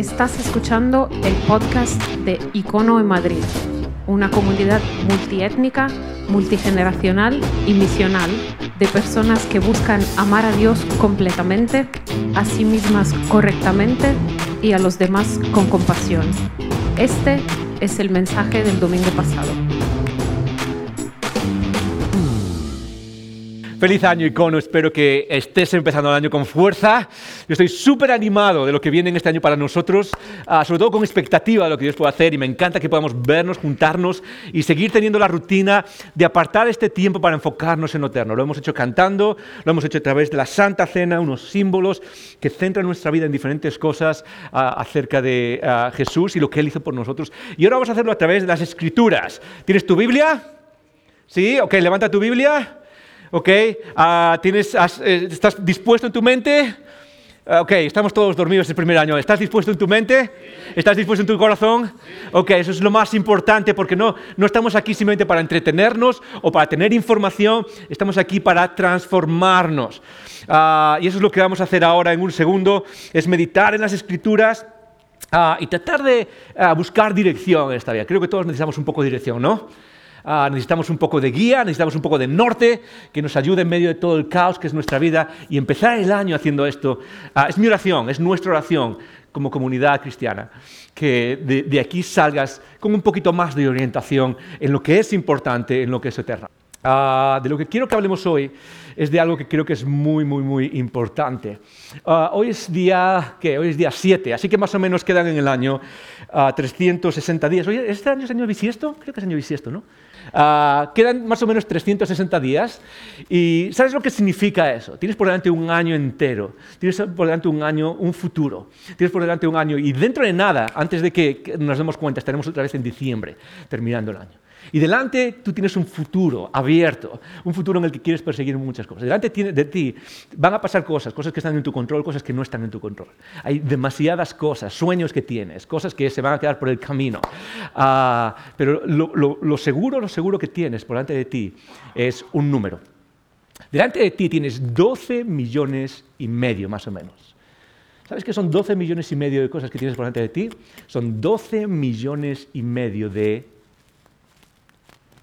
Estás escuchando el podcast de Icono en Madrid, una comunidad multiétnica, multigeneracional y misional de personas que buscan amar a Dios completamente, a sí mismas correctamente y a los demás con compasión. Este es el mensaje del domingo pasado. Feliz año, Icono. Espero que estés empezando el año con fuerza. Yo estoy súper animado de lo que viene en este año para nosotros, ah, sobre todo con expectativa de lo que Dios puede hacer y me encanta que podamos vernos, juntarnos y seguir teniendo la rutina de apartar este tiempo para enfocarnos en lo eterno. Lo hemos hecho cantando, lo hemos hecho a través de la Santa Cena, unos símbolos que centran nuestra vida en diferentes cosas ah, acerca de ah, Jesús y lo que Él hizo por nosotros. Y ahora vamos a hacerlo a través de las Escrituras. ¿Tienes tu Biblia? ¿Sí? Ok, levanta tu Biblia. ¿Ok? Ah, ¿tienes, eh, ¿Estás dispuesto en tu mente? Ah, ok, estamos todos dormidos el primer año. ¿Estás dispuesto en tu mente? ¿Estás dispuesto en tu corazón? Ok, eso es lo más importante porque no, no estamos aquí simplemente para entretenernos o para tener información, estamos aquí para transformarnos. Ah, y eso es lo que vamos a hacer ahora en un segundo, es meditar en las escrituras. y tratar de buscar dirección en esta vida. Creo que todos necesitamos un poco de dirección, ¿no? Ah, necesitamos un poco de guía, necesitamos un poco de norte que nos ayude en medio de todo el caos que es nuestra vida y empezar el año haciendo esto. Ah, es mi oración, es nuestra oración como comunidad cristiana, que de, aquí salgas con un poquito más de orientación en lo que es importante, en lo que es eterno. Ah, de lo que quiero que hablemos hoy es de algo que creo que es muy, muy, muy importante. hoy es día, ¿qué? Hoy es día 7, así que más o menos quedan en el año 360 días. Oye, ¿este año es año bisiesto? Creo que es año bisiesto, ¿no? Ah, quedan más o menos 360 días y ¿sabes lo que significa eso? Tienes por delante un año entero, tienes por delante un año, un futuro, tienes por delante un año y dentro de nada, antes de que nos demos cuenta, estaremos otra vez en diciembre, terminando el año. Y delante tú tienes un futuro abierto, un futuro en el que quieres perseguir muchas cosas. Delante de ti van a pasar cosas, cosas que están en tu control, cosas que no están en tu control. Hay demasiadas cosas, sueños que tienes, cosas que se van a quedar por el camino. Ah, pero lo, seguro, lo seguro que tienes por delante de ti es un número. Delante de ti tienes 12 millones y medio, más o menos. ¿Sabes qué son 12 millones y medio de cosas que tienes por delante de ti? Son 12 millones y medio de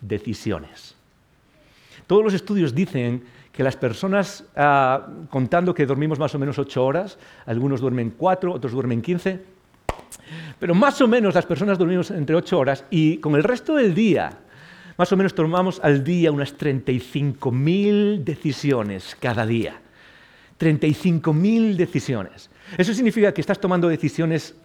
decisiones. Todos los estudios dicen que las personas, ah, contando que dormimos más o menos ocho horas, algunos duermen cuatro, otros duermen quince, pero más o menos las personas dormimos entre ocho horas y con el resto del día, más o menos tomamos al día unas 35.000 decisiones cada día. 35.000 decisiones. Eso significa que estás tomando decisiones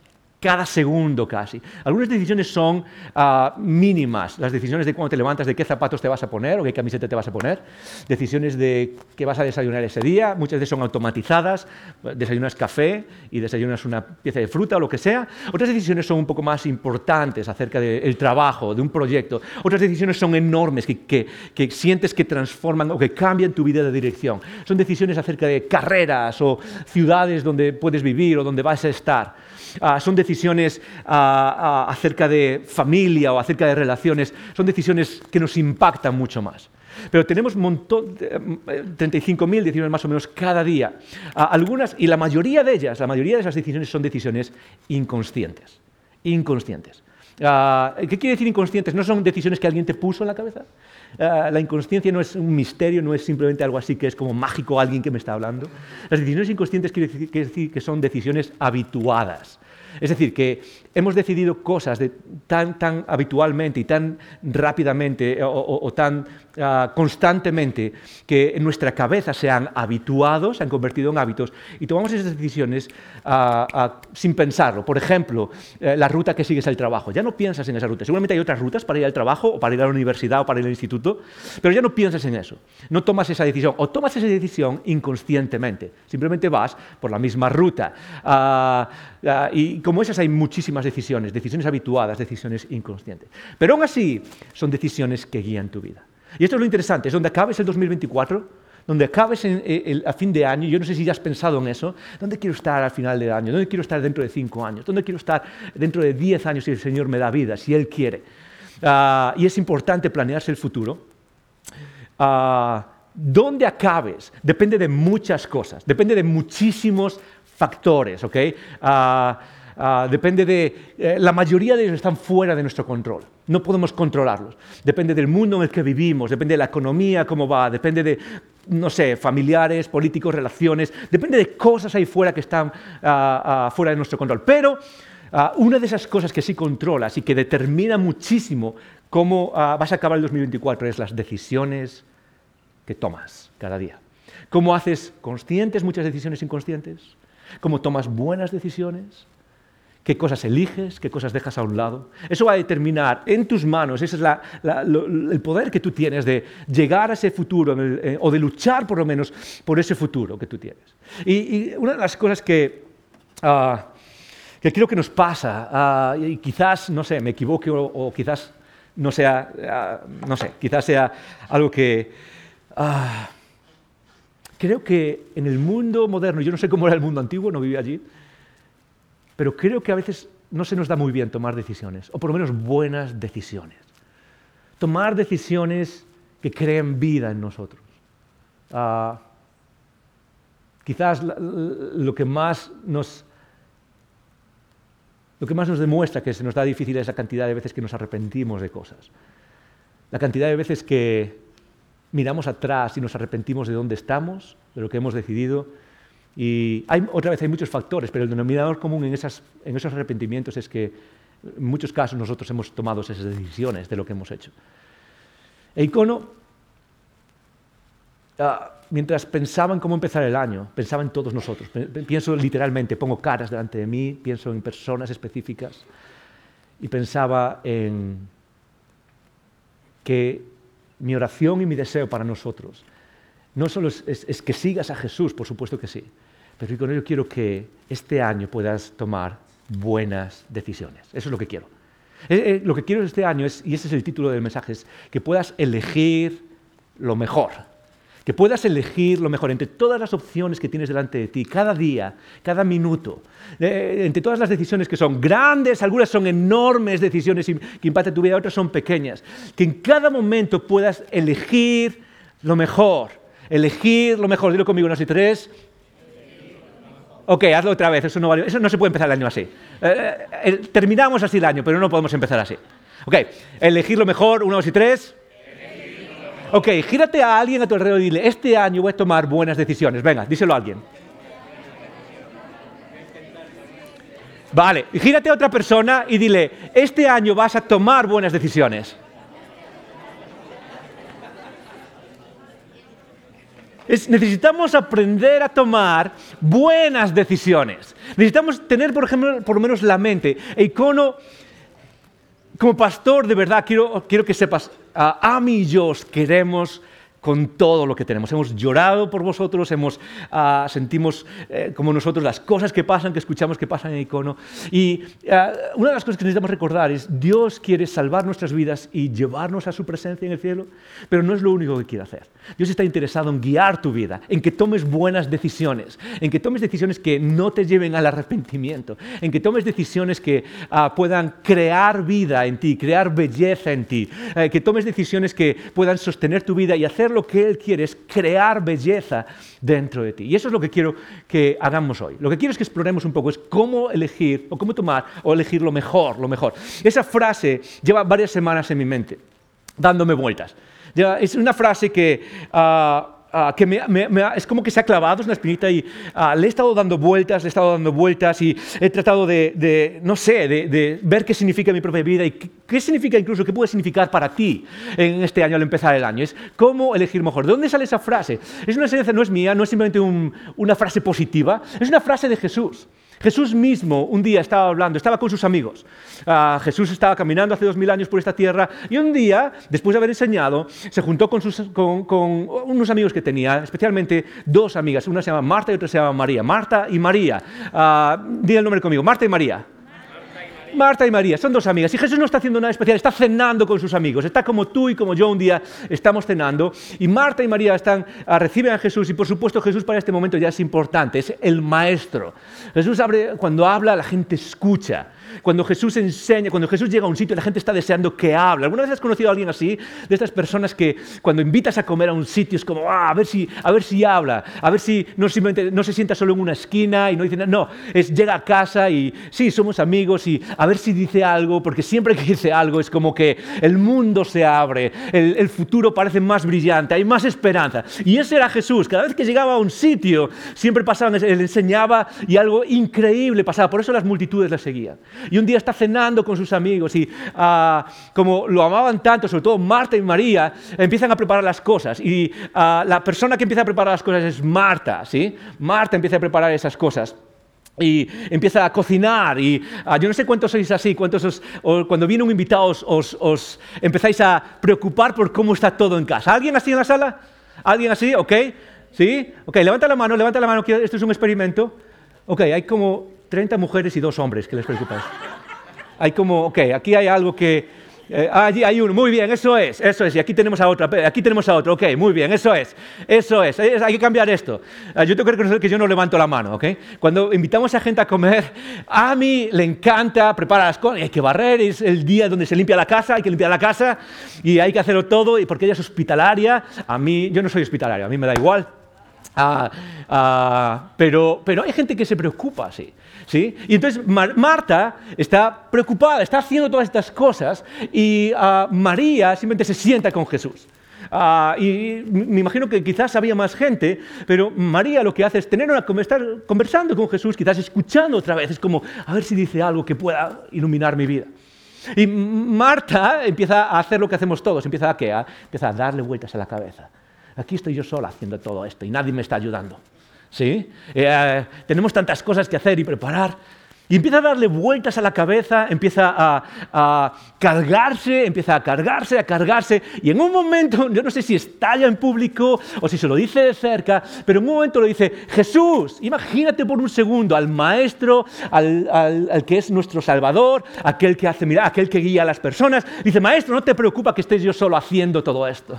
cada segundo casi. Algunas decisiones son ah, mínimas, las decisiones de cuando te levantas, de qué zapatos te vas a poner o qué camiseta te vas a poner, decisiones de qué vas a desayunar ese día, muchas veces son automatizadas, desayunas café y desayunas una pieza de fruta o lo que sea. Otras decisiones son un poco más importantes acerca del trabajo, de un proyecto. Otras decisiones son enormes, que, que sientes que transforman o que cambian tu vida de dirección. Son decisiones acerca de carreras o ciudades donde puedes vivir o donde vas a estar. Ah, son decisiones ah, ah, acerca de familia o acerca de relaciones, son decisiones que nos impactan mucho más. Pero tenemos montón, 35.000 eh, decisiones más o menos cada día. algunas, y la mayoría de ellas, la mayoría de esas decisiones son decisiones inconscientes. Inconscientes. ¿Qué quiere decir inconscientes? ¿No son decisiones que alguien te puso en la cabeza? la inconsciencia no es un misterio, no es simplemente algo así que es como mágico alguien que me está hablando. Las decisiones inconscientes quiere decir que son decisiones habituadas. Es decir, que hemos decidido cosas tan, tan habitualmente y tan rápidamente eh, o, tan ah, constantemente que en nuestra cabeza se han habituado, se han convertido en hábitos y tomamos esas decisiones ah, ah, sin pensarlo. Por ejemplo, eh, la ruta que sigues al trabajo. Ya no piensas en esa ruta. Seguramente hay otras rutas para ir al trabajo o para ir a la universidad o para ir al instituto, pero ya no piensas en eso. No tomas esa decisión o tomas esa decisión inconscientemente. Simplemente vas por la misma ruta. Y como esas hay muchísimas decisiones, decisiones habituadas, decisiones inconscientes. Pero aún así son decisiones que guían tu vida. Y esto es lo interesante, es donde acabes el 2024, donde acabes a fin de año, yo no sé si ya has pensado en eso, ¿dónde quiero estar al final del año? ¿Dónde quiero estar dentro de cinco años? ¿Dónde quiero estar dentro de diez años si el Señor me da vida, si Él quiere? Ah, y es importante planearse el futuro. Uh, ¿Dónde acabes? Depende de muchas cosas, depende de muchísimos factores, ¿ok? Ah, Ah, depende de... Eh, la mayoría de ellos están fuera de nuestro control. No podemos controlarlos. Depende del mundo en el que vivimos, depende de la economía, cómo va, depende de, no sé, familiares, políticos, relaciones, depende de cosas ahí fuera que están ah, fuera de nuestro control. Pero una de esas cosas que sí controlas y que determina muchísimo cómo vas a acabar el 2024 es las decisiones que tomas cada día. Cómo haces conscientes muchas decisiones inconscientes, cómo tomas buenas decisiones, qué cosas eliges, qué cosas dejas a un lado. Eso va a determinar en tus manos, ese es el poder que tú tienes de llegar a ese futuro eh, o de luchar por lo menos por ese futuro que tú tienes. Y, una de las cosas que, ah, que creo que nos pasa, ah, y quizás, no sé, me equivoque o, quizás no sea, ah, no sé, quizás sea algo que... creo que en el mundo moderno, yo no sé cómo era el mundo antiguo, no vivía allí, pero creo que a veces no se nos da muy bien tomar decisiones, o por lo menos buenas decisiones. Tomar decisiones que creen vida en nosotros. Ah, quizás lo que más nos lo que más nos demuestra que se nos da difícil es la cantidad de veces que nos arrepentimos de cosas. La cantidad de veces que miramos atrás y nos arrepentimos de dónde estamos, de lo que hemos decidido, y hay, otra vez hay muchos factores, pero el denominador común en, esos arrepentimientos es que en muchos casos nosotros hemos tomado esas decisiones de lo que hemos hecho. E icono, ah, mientras pensaba en cómo empezar el año, pensaba en todos nosotros. Pienso literalmente, pongo caras delante de mí, pienso en personas específicas y pensaba en que mi oración y mi deseo para nosotros no solo es, que sigas a Jesús, por supuesto que sí, pero con ello quiero que este año puedas tomar buenas decisiones. Eso es lo que quiero. Eh, eh, lo que quiero este año es, y ese es el título del mensaje, es que puedas elegir lo mejor. Que puedas elegir lo mejor entre todas las opciones que tienes delante de ti, cada día, cada minuto, eh, entre todas las decisiones que son grandes, algunas son enormes decisiones que impactan tu vida, otras son pequeñas. Que en cada momento puedas elegir lo mejor elegir lo mejor. Dilo conmigo, no sé, tres. Ok, hazlo otra vez, eso no, vale. eso no se puede empezar el año así. Eh, eh, terminamos así el año, pero no podemos empezar así. Ok, elegir lo mejor, uno, dos y tres. Ok, gírate a alguien a tu alrededor y dile, este año voy a tomar buenas decisiones. Venga, díselo a alguien. Vale, gírate a otra persona y dile, este año vas a tomar buenas decisiones. necesitamos aprender a tomar buenas decisiones. Necesitamos tener, por ejemplo, por lo menos la mente. E como pastor, de verdad, quiero, quiero que sepas, a, y queremos con todo lo que tenemos. Hemos llorado por vosotros, hemos, ah, sentimos eh, como nosotros las cosas que pasan, que escuchamos que pasan en el icono. Y ah, una de las cosas que necesitamos recordar es, Dios quiere salvar nuestras vidas y llevarnos a su presencia en el cielo, pero no es lo único que quiere hacer. Dios está interesado en guiar tu vida, en que tomes buenas decisiones, en que tomes decisiones que no te lleven al arrepentimiento, en que tomes decisiones que ah, puedan crear vida en ti, crear belleza en ti, eh, que tomes decisiones que puedan sostener tu vida y hacer lo que Él quiere es crear belleza dentro de ti. Y eso es lo que quiero que hagamos hoy. Lo que quiero es que exploremos un poco, es cómo elegir, o cómo tomar, o elegir lo mejor, lo mejor. Esa frase lleva varias semanas en mi mente, dándome vueltas. Es una frase que... Ah, Ah, que es como que se ha clavado, es una espinita y ah, le he estado dando vueltas, le he estado dando vueltas y he tratado de, no sé, de, ver qué significa mi propia vida y qué, significa incluso, qué puede significar para ti en este año al empezar el año. Es cómo elegir mejor. ¿De dónde sale esa frase? Es una enseñanza, no es mía, no es simplemente una frase positiva, es una frase de Jesús. Jesús mismo un día estaba hablando, estaba con sus amigos. Ah, Jesús estaba caminando hace dos mil años por esta tierra y un día, después de haber enseñado, se juntó con, unos amigos que tenía, especialmente dos amigas. Una se llama Marta y otra se llama María. Marta y María. Uh, el nombre conmigo, Marta y María. Marta y María, son dos amigas. Y Jesús no está haciendo nada especial, está cenando con sus amigos. Está como tú y como yo un día estamos cenando. Y Marta y María están, ah, reciben a Jesús. Y por supuesto Jesús para este momento ya es importante, es el maestro. Jesús abre, cuando habla la gente escucha. Cuando Jesús enseña, cuando Jesús llega a un sitio, la gente está deseando que hable. ¿Alguna vez has conocido a alguien así? De estas personas que cuando invitas a comer a un sitio es como, ah, a, ver si, a ver si habla, a ver si no, no se sienta solo en una esquina y no dice nada. No, es llega a casa y sí, somos amigos y a ver si dice algo, porque siempre que dice algo es como que el mundo se abre, el, futuro parece más brillante, hay más esperanza. Y ese era Jesús. Cada vez que llegaba a un sitio, siempre pasaba, él enseñaba y algo increíble pasaba. Por eso las multitudes le seguían. Y un día está cenando con sus amigos y ah, como lo amaban tanto, sobre todo Marta y María, empiezan a preparar las cosas. Y ah, la persona que empieza a preparar las cosas es Marta, ¿sí? Marta empieza a preparar esas cosas y empieza a cocinar y ah, yo no sé cuántos sois así, cuántos cuando viene un invitado os, empezáis a preocupar por cómo está todo en casa. ¿Alguien así en la sala? ¿Alguien así? ¿Ok? ¿Sí? Ok, levanta la mano, levanta la mano, esto es un experimento. Ok, hay como 30 mujeres y dos hombres que les preocupáis. Hay como, ok, aquí hay algo que eh, allí hay uno, muy bien, eso es, eso es. Y aquí tenemos a otra, aquí tenemos a otro, ok, muy bien, eso es, eso es. Hay que cambiar esto. Ah, yo tengo que reconocer que yo no levanto la mano, ok. Cuando invitamos a gente a comer, a mí le encanta preparar las cosas, hay que barrer, es el día donde se limpia la casa, hay que limpiar la casa y hay que hacerlo todo, y porque ella es hospitalaria, a mí, yo no soy hospitalario, a mí me da igual. Ah, ah, pero, pero hay gente que se preocupa así. ¿Sí? Y entonces Marta está preocupada, está haciendo todas estas cosas y ah, María simplemente se sienta con Jesús. y me imagino que quizás había más gente, pero María lo que hace es tener una, estar conversando con Jesús, quizás escuchando otra vez, es como a ver si dice algo que pueda iluminar mi vida. Y Marta empieza a hacer lo que hacemos todos, empieza a, ¿qué? empieza a darle vueltas a la cabeza. Aquí estoy yo sola haciendo todo esto y nadie me está ayudando. ¿Sí? Eh, tenemos tantas cosas que hacer y preparar. Y empieza a darle vueltas a la cabeza, empieza a, cargarse, empieza a cargarse, a cargarse. Y en un momento, yo no sé si estalla en público o si se lo dice de cerca, pero en un momento lo dice, Jesús, imagínate por un segundo al maestro, al, al que es nuestro Salvador, aquel que hace, mira, aquel que guía a las personas. Dice, maestro, no te preocupa que estés yo solo haciendo todo esto.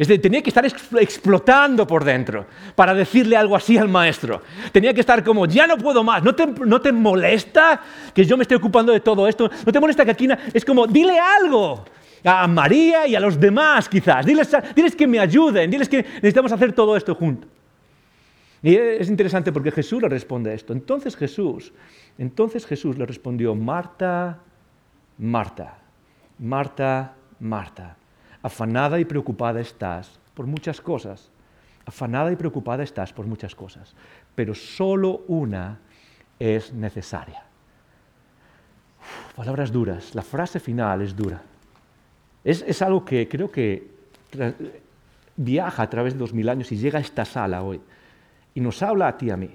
Es tenía que estar explotando por dentro para decirle algo así al maestro. Tenía que estar como, ya no puedo más. ¿No te, ¿No te molesta que yo me esté ocupando de todo esto? ¿No te molesta que aquí... Es como, dile algo a María y a los demás quizás. Diles, diles que me ayuden, diles que necesitamos hacer todo esto juntos. Y es interesante porque Jesús le responde a esto. Entonces Jesús, entonces Jesús le respondió, Marta, Marta, Marta, Marta. Afanada y preocupada estás por muchas cosas. Afanada y preocupada estás por muchas cosas. Pero solo una es necesaria. palabras duras. La frase final es dura. Es, algo que creo que viaja a través de dos mil años y llega a esta sala hoy. Y nos habla a ti y a mí.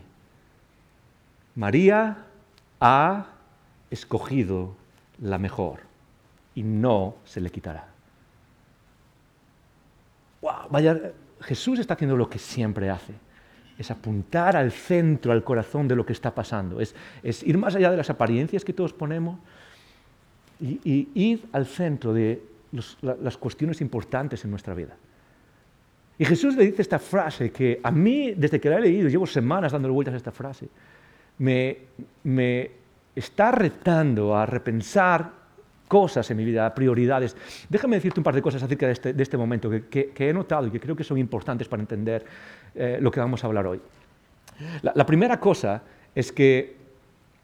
María ha escogido la mejor y no se le quitará vaya, Jesús está haciendo lo que siempre hace. Es apuntar al centro, al corazón de lo que está pasando. Es, ir más allá de las apariencias que todos ponemos y, ir al centro de las cuestiones importantes en nuestra vida. Y Jesús le dice esta frase que a mí, desde que la he leído, llevo semanas dándole vueltas a esta frase, me, me está retando a repensar cosas en mi vida, prioridades. Déjame decirte un par de cosas acerca de este, este momento que, he notado y que creo que son importantes para entender eh, lo que vamos a hablar hoy. La, primera cosa es que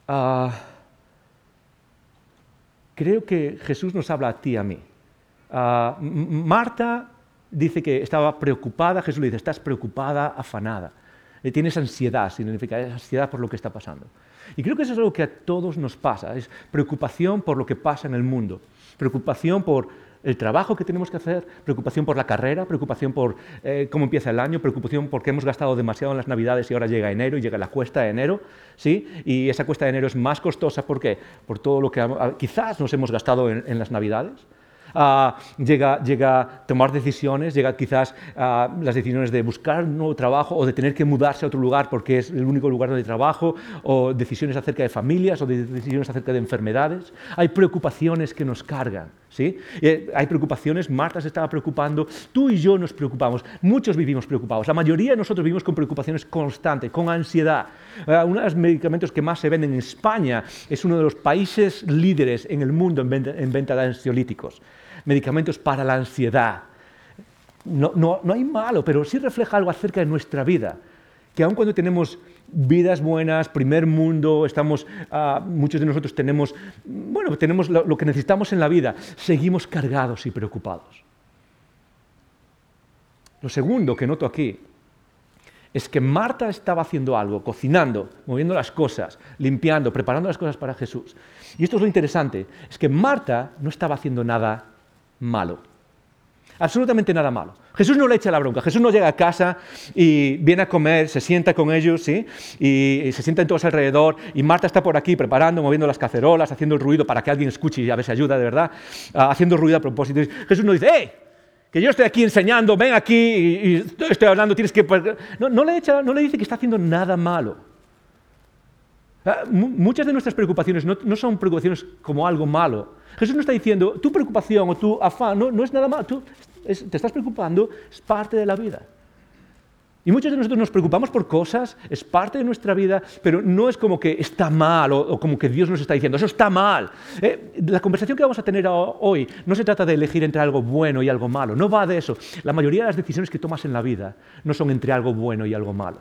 ah, creo que Jesús nos habla a ti y a mí. Ah, Marta dice que estaba preocupada, Jesús le dice, estás preocupada, afanada. Tienes ansiedad, significa ansiedad por lo que está pasando. Y creo que eso es algo que a todos nos pasa, es preocupación por lo que pasa en el mundo, preocupación por el trabajo que tenemos que hacer, preocupación por la carrera, preocupación por eh, cómo empieza el año, preocupación porque hemos gastado demasiado en las navidades y ahora llega enero y llega la cuesta de enero, ¿sí? Y esa cuesta de enero es más costosa, ¿por qué? Por todo lo que quizás nos hemos gastado en, las navidades. Ah, llega, llega a tomar decisiones, llega quizás a las decisiones de buscar un nuevo trabajo o de tener que mudarse a otro lugar porque es el único lugar donde trabajo, o decisiones acerca de familias o de decisiones acerca de enfermedades. Hay preocupaciones que nos cargan. ¿sí? Eh, hay preocupaciones, Marta se estaba preocupando, tú y yo nos preocupamos, muchos vivimos preocupados, la mayoría de nosotros vivimos con preocupaciones constantes, con ansiedad. Uh, uno de los medicamentos que más se venden en España es uno de los países líderes en el mundo en venta de ansiolíticos medicamentos para la ansiedad. No, no, no hay malo, pero sí refleja algo acerca de nuestra vida, que aun cuando tenemos vidas buenas, primer mundo, estamos, uh, muchos de nosotros tenemos, bueno, tenemos lo, lo, que necesitamos en la vida, seguimos cargados y preocupados. Lo segundo que noto aquí es que Marta estaba haciendo algo, cocinando, moviendo las cosas, limpiando, preparando las cosas para Jesús. Y esto es lo interesante, es que Marta no estaba haciendo nada malo. Absolutamente nada malo. Jesús no le echa la bronca. Jesús no llega a casa y viene a comer, se sienta con ellos, ¿sí? Y, y, se sientan todos alrededor. Y Marta está por aquí preparando, moviendo las cacerolas, haciendo el ruido para que alguien escuche y a ver si ayuda de verdad. Uh, haciendo ruido a propósito. Jesús no dice, ¡eh! Que yo estoy aquí enseñando, ven aquí y, estoy hablando, tienes que. No, no, le echa, no le dice que está haciendo nada malo. Muchas de nuestras preocupaciones no, son preocupaciones como algo malo. Jesús no está diciendo, tu preocupación o tu afán no, no es nada malo, tú te estás preocupando, es parte de la vida. Y muchos de nosotros nos preocupamos por cosas, es parte de nuestra vida, pero no es como que está mal o, o como que Dios nos está diciendo, eso está mal. Eh, la conversación que vamos a tener hoy no se trata de elegir entre algo bueno y algo malo, no va de eso. La mayoría de las decisiones que tomas en la vida no son entre algo bueno y algo malo.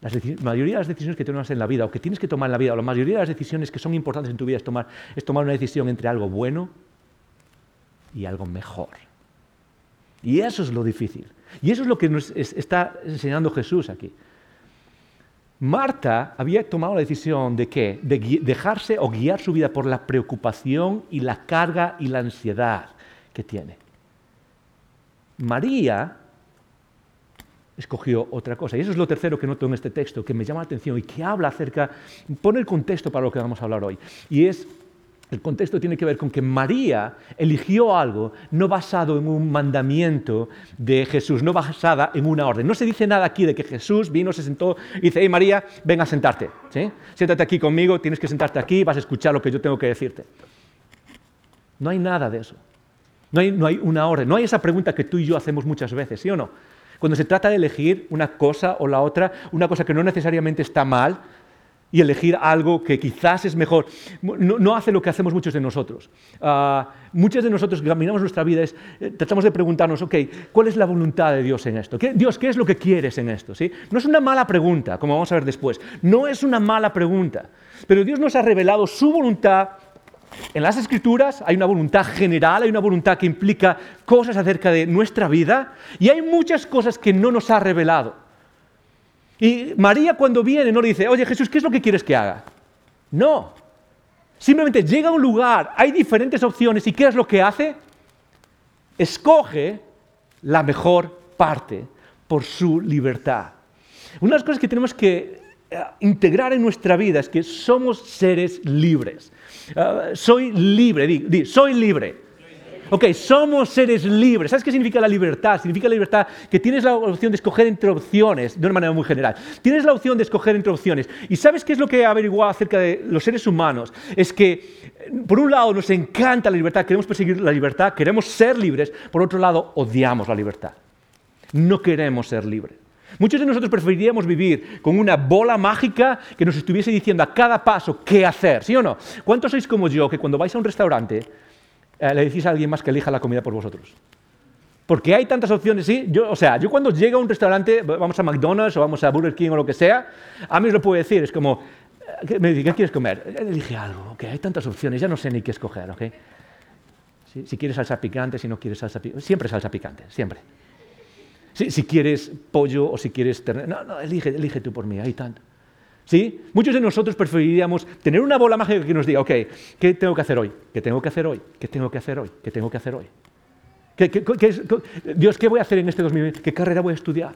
La mayoría de las decisiones que tomas en la vida o que tienes que tomar en la vida, o la mayoría de las decisiones que son importantes en tu vida es tomar, es tomar una decisión entre algo bueno y algo mejor. Y eso es lo difícil. Y eso es lo que nos está enseñando Jesús aquí. Marta había tomado la decisión de qué? De dejarse o guiar su vida por la preocupación y la carga y la ansiedad que tiene. María escogió otra cosa. Y eso es lo tercero que noto en este texto, que me llama la atención y que habla acerca, pone el contexto para lo que vamos a hablar hoy. Y es, el contexto tiene que ver con que María eligió algo no basado en un mandamiento de Jesús, no basada en una orden. No se dice nada aquí de que Jesús vino, se sentó y dice, hey María, ven a sentarte. ¿sí? Siéntate aquí conmigo, tienes que sentarte aquí, vas a escuchar lo que yo tengo que decirte. No hay nada de eso. No hay, no hay una orden. No hay esa pregunta que tú y yo hacemos muchas veces, ¿sí o no? Cuando se trata de elegir una cosa o la otra, una cosa que no necesariamente está mal, y elegir algo que quizás es mejor, no, hace lo que hacemos muchos de nosotros. Uh, muchos de nosotros que caminamos nuestra vida es, eh, tratamos de preguntarnos, ok, ¿cuál es la voluntad de Dios en esto? ¿Qué, Dios, ¿qué es lo que quieres en esto? ¿Sí? No es una mala pregunta, como vamos a ver después, no es una mala pregunta, pero Dios nos ha revelado su voluntad en las escrituras hay una voluntad general, hay una voluntad que implica cosas acerca de nuestra vida y hay muchas cosas que no nos ha revelado. Y María cuando viene no le dice, oye Jesús, ¿qué es lo que quieres que haga? No. Simplemente llega a un lugar, hay diferentes opciones y ¿qué es lo que hace? Escoge la mejor parte por su libertad. Una de las cosas que tenemos que integrar en nuestra vida es que somos seres libres. Uh, soy libre, di, soy libre. Ok, somos seres libres. ¿Sabes qué significa la libertad? Significa la libertad que tienes la opción de escoger entre opciones, de una manera muy general. Tienes la opción de escoger entre opciones. ¿Y sabes qué es lo que he averiguado acerca de los seres humanos? Es que, por un lado, nos encanta la libertad, queremos perseguir la libertad, queremos ser libres. Por otro lado, odiamos la libertad. No queremos ser libres. Muchos de nosotros preferiríamos vivir con una bola mágica que nos estuviese diciendo a cada paso qué hacer, ¿sí o no? ¿Cuántos sois como yo que cuando vais a un restaurante eh, le decís a alguien más que elija la comida por vosotros? Porque hay tantas opciones, ¿sí? Yo, o sea, yo cuando llego a un restaurante, vamos a McDonald's o vamos a Burger King o lo que sea, a mí os lo puedo decir, es como, eh, me dice, ¿qué quieres comer? Elige algo, ok, hay tantas opciones, ya no sé ni qué escoger, ok. Si quieres salsa picante, si no quieres salsa picante, siempre salsa picante, siempre. Si, quieres pollo o si quieres ternera. No, elige, elige tú por mí, hay tanto. ¿Sí? Muchos de nosotros preferiríamos tener una bola mágica que nos diga, ok, ¿qué tengo que hacer hoy? ¿Qué tengo que hacer hoy? ¿Qué tengo que hacer hoy? ¿Qué tengo que hacer hoy? ¿Qué, qué, qué, Dios, ¿qué voy a hacer en este 2020? ¿Qué carrera voy a estudiar?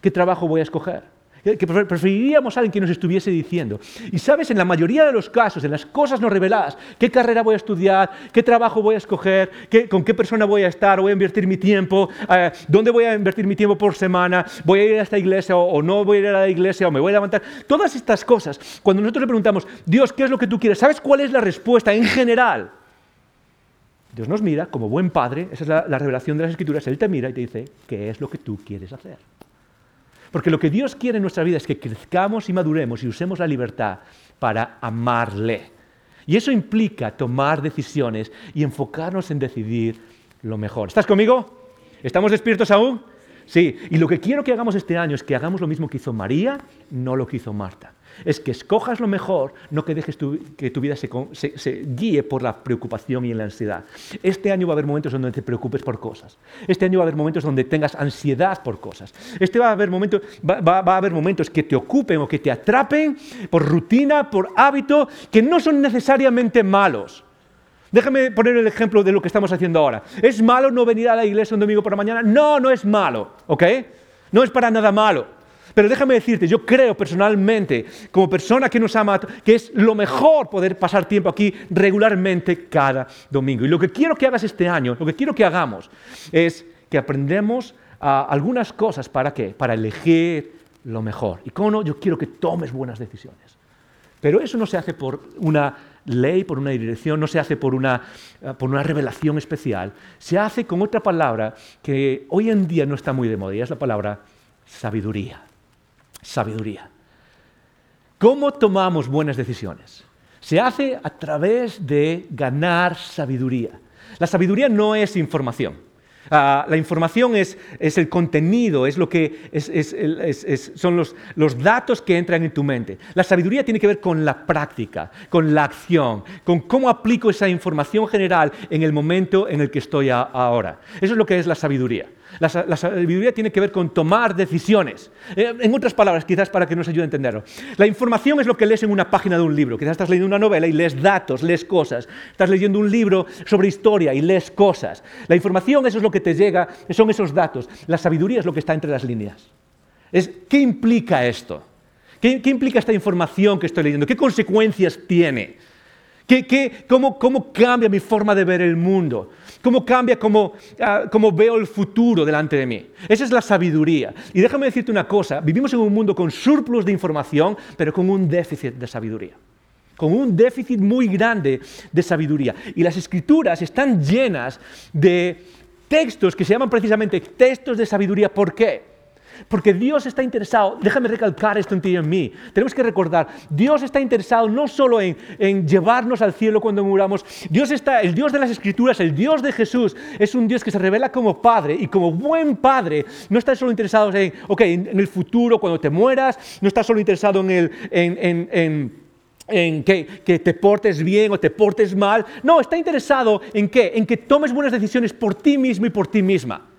¿Qué trabajo voy a escoger? Que preferiríamos a alguien que nos estuviese diciendo. Y sabes, en la mayoría de los casos, en las cosas no reveladas, qué carrera voy a estudiar, qué trabajo voy a escoger, con qué persona voy a estar, voy a invertir mi tiempo, eh, dónde voy a invertir mi tiempo por semana, voy a ir a esta iglesia o, no voy a ir a la iglesia o me voy a levantar. Todas estas cosas, cuando nosotros le preguntamos, Dios, ¿qué es lo que tú quieres? ¿Sabes cuál es la respuesta en general? Dios nos mira como buen padre, esa es la revelación de las escrituras, Él te mira y te dice, ¿qué es lo que tú quieres hacer? Porque lo que Dios quiere en nuestra vida es que crezcamos y maduremos y usemos la libertad para amarle. Y eso implica tomar decisiones y enfocarnos en decidir lo mejor. ¿Estás conmigo? ¿Estamos despiertos aún? Sí, y lo que quiero que hagamos este año es que hagamos lo mismo que hizo María, no lo que hizo Marta es que escojas lo mejor, no que dejes que tu vida se, guíe por la preocupación y la ansiedad. Este año va a haber momentos donde te preocupes por cosas. Este año va a haber momentos donde tengas ansiedad por cosas. Este va a haber momentos, va a haber momentos que te ocupen o que te atrapen por rutina, por hábito, que no son necesariamente malos. Déjame poner el ejemplo de lo que estamos haciendo ahora. ¿Es malo no venir a la iglesia un domingo por la mañana? No, no es malo, ¿ok? No es para nada malo. Pero déjame decirte, yo creo personalmente, como persona que nos ama, que es lo mejor poder pasar tiempo aquí regularmente cada domingo. Y lo que quiero que hagas este año, lo que quiero que hagamos, es que aprendemos ah, algunas cosas para qué? Para elegir lo mejor. Y cómo no, yo quiero que tomes buenas decisiones. Pero eso no se hace por una ley, por una dirección, no se hace por una, por una revelación especial. Se hace con otra palabra que hoy en día no está muy de moda, y es la palabra sabiduría sabiduría. ¿Cómo tomamos buenas decisiones? Se hace a través de ganar sabiduría. La sabiduría no es información. Ah, la información es, el contenido, es lo que son los, los, datos que entran en tu mente. La sabiduría tiene que ver con la práctica, con la acción, con cómo aplico esa información general en el momento en el que estoy ahora. Eso es lo que es la sabiduría. La, sabiduría tiene que ver con tomar decisiones. Eh, en otras palabras, quizás para que nos ayude a entenderlo. La información es lo que lees en una página de un libro. Quizás estás leyendo una novela y lees datos, lees cosas. Estás leyendo un libro sobre historia y lees cosas. La información, eso es lo que te llega, son esos datos. La sabiduría es lo que está entre las líneas. Es, ¿Qué implica esto? ¿Qué, ¿Qué implica esta información que estoy leyendo? ¿Qué consecuencias tiene? Cómo, cambia mi forma de ver el mundo? ¿Cómo cambia ah, cómo, veo el futuro delante de mí? Esa es la sabiduría. Y déjame decirte una cosa, vivimos en un mundo con surplus de información, pero con un déficit de sabiduría. Con un déficit muy grande de sabiduría. Y las escrituras están llenas de textos que se llaman precisamente textos de sabiduría. ¿Por qué? Porque Dios está interesado, déjame recalcar esto en ti y en mí, tenemos que recordar, Dios está interesado no solo en, llevarnos al cielo cuando muramos, Dios está, el Dios de las Escrituras, el Dios de Jesús, es un Dios que se revela como Padre y como buen Padre, no está solo interesado en, en, el futuro, cuando te mueras, no está solo interesado en, el, en que, que, te portes bien o te portes mal. No, está interesado en qué? En que tomes buenas decisiones por ti mismo y por ti misma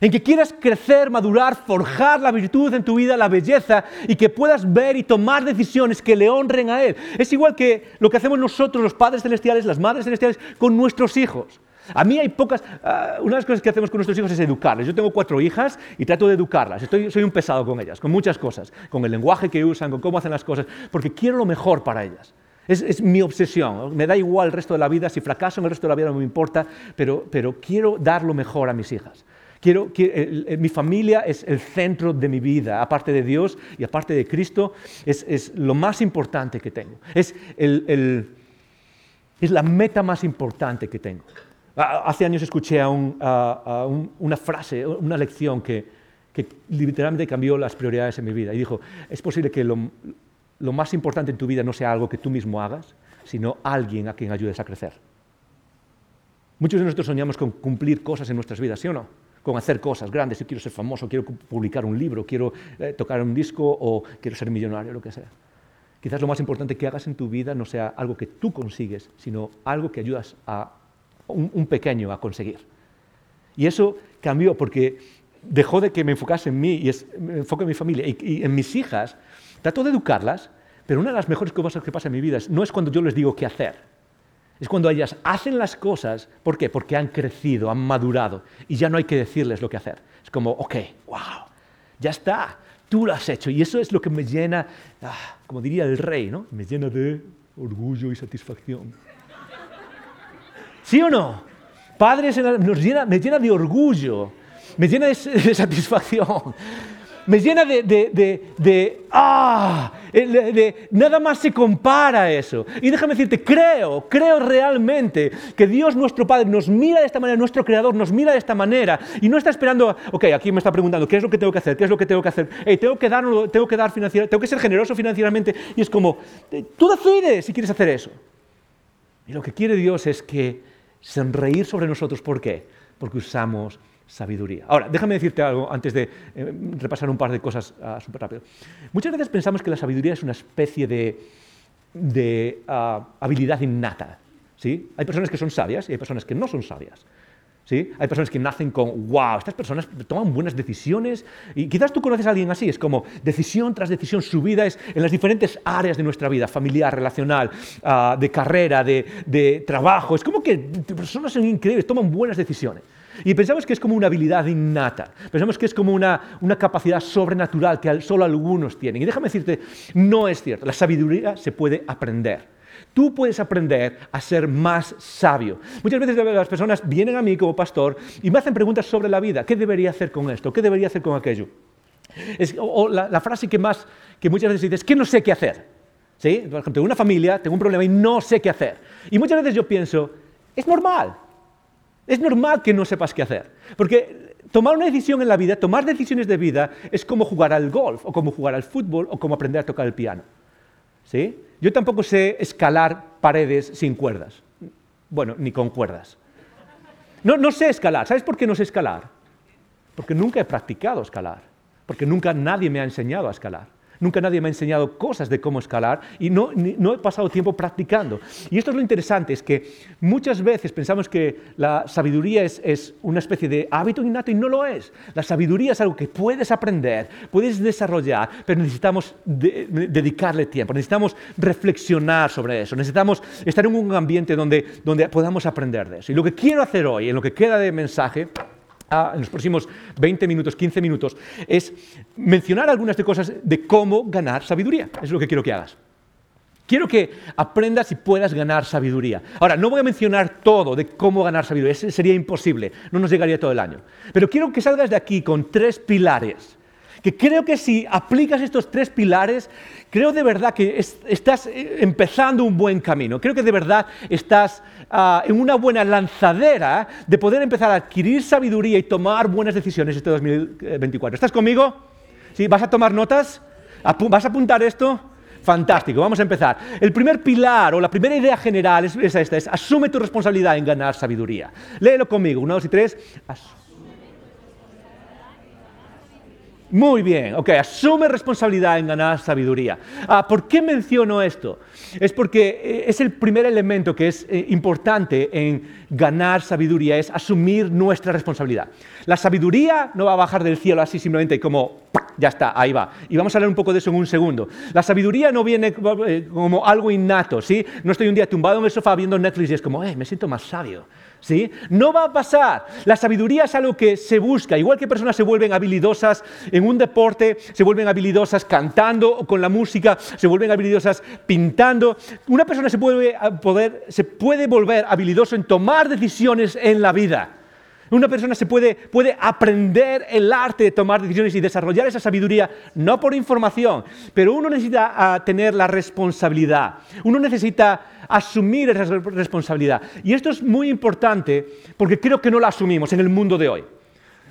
en que quieras crecer, madurar, forjar la virtud en tu vida, la belleza, y que puedas ver y tomar decisiones que le honren a Él. Es igual que lo que hacemos nosotros, los padres celestiales, las madres celestiales, con nuestros hijos. A mí hay pocas, ah, una de las cosas que hacemos con nuestros hijos es educarles. Yo tengo cuatro hijas y trato de educarlas. Soy un pesado con ellas, con muchas cosas, con el lenguaje que usan, con cómo hacen las cosas, porque quiero lo mejor para ellas. Es, mi obsesión. Me da igual el resto de la vida, si fracaso en el resto de la vida no me importa, pero quiero dar lo mejor a mis hijas. Quiero, que mi familia es el centro de mi vida, aparte de Dios y aparte de Cristo, es, lo más importante que tengo. Es, es la meta más importante que tengo. Hace años escuché a una frase, una lección que, que, literalmente cambió las prioridades en mi vida. Y dijo, es posible que lo, lo más importante en tu vida no sea algo que tú mismo hagas, sino alguien a quien ayudes a crecer. Muchos de nosotros soñamos con cumplir cosas en nuestras vidas, ¿sí o no? Con hacer cosas grandes. Yo quiero ser famoso, quiero publicar un libro, quiero eh, tocar un disco o quiero ser millonario, lo que sea. Quizás lo más importante que hagas en tu vida no sea algo que tú consigues, sino algo que ayudas a un, pequeño a conseguir. Y eso cambió porque dejó de que me enfocase en mí y me enfoque en mi familia y, en mis hijas. Trato de educarlas, pero una de las mejores cosas que pasa en mi vida no es cuando yo les digo qué hacer es cuando ellas hacen las cosas, ¿por qué? Porque han crecido, han madurado y ya no hay que decirles lo que hacer. Es como, ok, wow, ya está. tú lo has hecho. Y eso es lo que me llena, ah, como diría el rey, ¿no? Me llena de orgullo y satisfacción. ¿Sí o no? Padres nos llena, me llena de orgullo, me llena de satisfacción me llena de, de, ah, de, nada más se compara a eso. Y déjame decirte, creo, creo realmente que Dios nuestro Padre nos mira de esta manera, nuestro Creador nos mira de esta manera y no está esperando, ok, aquí me está preguntando, ¿qué es lo que tengo que hacer? ¿Qué es lo que tengo que hacer? tengo que dar, tengo que dar financieramente, tengo que ser generoso financieramente y es como, eh, tú decides si quieres hacer eso. Y lo que quiere Dios es que sonreír sobre nosotros, ¿por qué? Porque usamos sabiduría. Ahora, déjame decirte algo antes de eh, repasar un par de cosas uh, súper rápido. Muchas veces pensamos que la sabiduría es una especie de, ah, habilidad innata. ¿sí? Hay personas que son sabias y hay personas que no son sabias. ¿Sí? Hay personas que nacen con, wow, estas personas toman buenas decisiones y quizás tú conoces a alguien así, es como decisión tras decisión, su vida es en las diferentes áreas de nuestra vida, familiar, relacional, ah, de carrera, de, de, trabajo, es como que personas son increíbles, toman buenas decisiones. Y pensamos que es como una habilidad innata, pensamos que es como una, capacidad sobrenatural que solo algunos tienen. Y déjame decirte, no es cierto, la sabiduría se puede aprender. Tú puedes aprender a ser más sabio. Muchas veces las personas vienen a mí como pastor y me hacen preguntas sobre la vida. ¿Qué debería hacer con esto? ¿Qué debería hacer con aquello? o, la, frase que, más, que muchas veces dices es que no sé qué hacer. ¿Sí? Por ejemplo, tengo una familia, tengo un problema y no sé qué hacer. Y muchas veces yo pienso, es normal. Es normal que no sepas qué hacer, porque tomar una decisión en la vida, tomar decisiones de vida, es como jugar al golf, o como jugar al fútbol, o como aprender a tocar el piano. ¿Sí? Yo tampoco sé escalar paredes sin cuerdas. Bueno, ni con cuerdas. No, no sé escalar. ¿Sabes por qué no sé escalar? Porque nunca he practicado escalar. Porque nunca nadie me ha enseñado a escalar. Nunca nadie me ha enseñado cosas de cómo escalar y no, he pasado tiempo practicando. Y esto es lo interesante, es que muchas veces pensamos que la sabiduría es, una especie de hábito innato y no lo es. La sabiduría es algo que puedes aprender, puedes desarrollar, pero necesitamos dedicarle tiempo, necesitamos reflexionar sobre eso, necesitamos estar en un ambiente donde, donde podamos aprender de eso. Y lo que quiero hacer hoy, en lo que queda de mensaje, en los próximos 20 minutos, 15 minutos, es mencionar algunas de cosas de cómo ganar sabiduría. Es lo que quiero que hagas. Quiero que aprendas y puedas ganar sabiduría. Ahora, no voy a mencionar todo de cómo ganar sabiduría, eso sería imposible, no nos llegaría todo el año. Pero quiero que salgas de aquí con tres pilares que creo que si aplicas estos tres pilares, creo de verdad que estás eh, empezando un buen camino. Creo que de verdad estás ah, en una buena lanzadera de poder empezar a adquirir sabiduría y tomar buenas decisiones este 2024. ¿Estás conmigo? ¿Sí? ¿Vas a tomar notas? ¿Vas a apuntar esto? Fantástico, vamos a empezar. El primer pilar o la primera idea general es, esta, es asume tu responsabilidad en ganar sabiduría. Léelo conmigo, uno, dos y tres. Muy bien, ok, asume responsabilidad en ganar sabiduría. Ah, ¿Por qué menciono esto? Es porque eh, es el primer elemento que es eh, importante en ganar sabiduría, es asumir nuestra responsabilidad. La sabiduría no va a bajar del cielo así simplemente como, ya está, ahí va. Y vamos a hablar un poco de eso en un segundo. La sabiduría no viene eh, como algo innato, ¿sí? No estoy un día tumbado en el sofá viendo Netflix y es como, eh, me siento más sabio. No va a pasar. La sabiduría es algo que se busca. Igual que personas se vuelven habilidosas en un deporte, se vuelven habilidosas cantando o con la música, se vuelven habilidosas pintando. Una persona se puede, poder, se puede volver habilidoso en tomar decisiones en la vida. Una persona se puede, puede, aprender el arte de tomar decisiones y desarrollar esa sabiduría, no por información, pero uno necesita ah, tener la responsabilidad. Uno necesita asumir esa responsabilidad. Y esto es muy importante porque creo que no la asumimos en el mundo de hoy.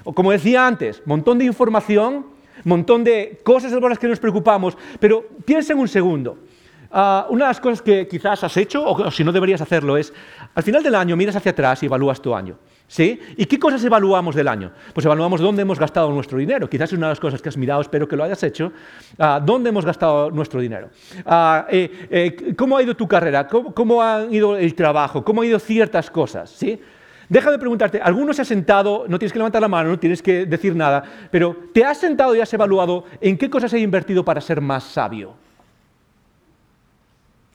O como decía antes, montón de información, montón de cosas de las que nos preocupamos, pero piensa en un segundo. Ah, una de las cosas que quizás has hecho, o si no deberías hacerlo, es al final del año miras hacia atrás y evalúas tu año. ¿Sí? ¿Y qué cosas evaluamos del año? Pues evaluamos dónde hemos gastado nuestro dinero. Quizás es una de las cosas que has mirado, espero que lo hayas hecho. Ah, ¿Dónde hemos gastado nuestro dinero? Ah, eh, eh, ¿Cómo ha ido tu carrera? ¿Cómo, ha ido el trabajo? ¿Cómo han ido ciertas cosas? ¿Sí? Déjame preguntarte, ¿alguno se ha sentado, no tienes que levantar la mano, no tienes que decir nada, pero ¿te has sentado y has evaluado en qué cosas he invertido para ser más sabio?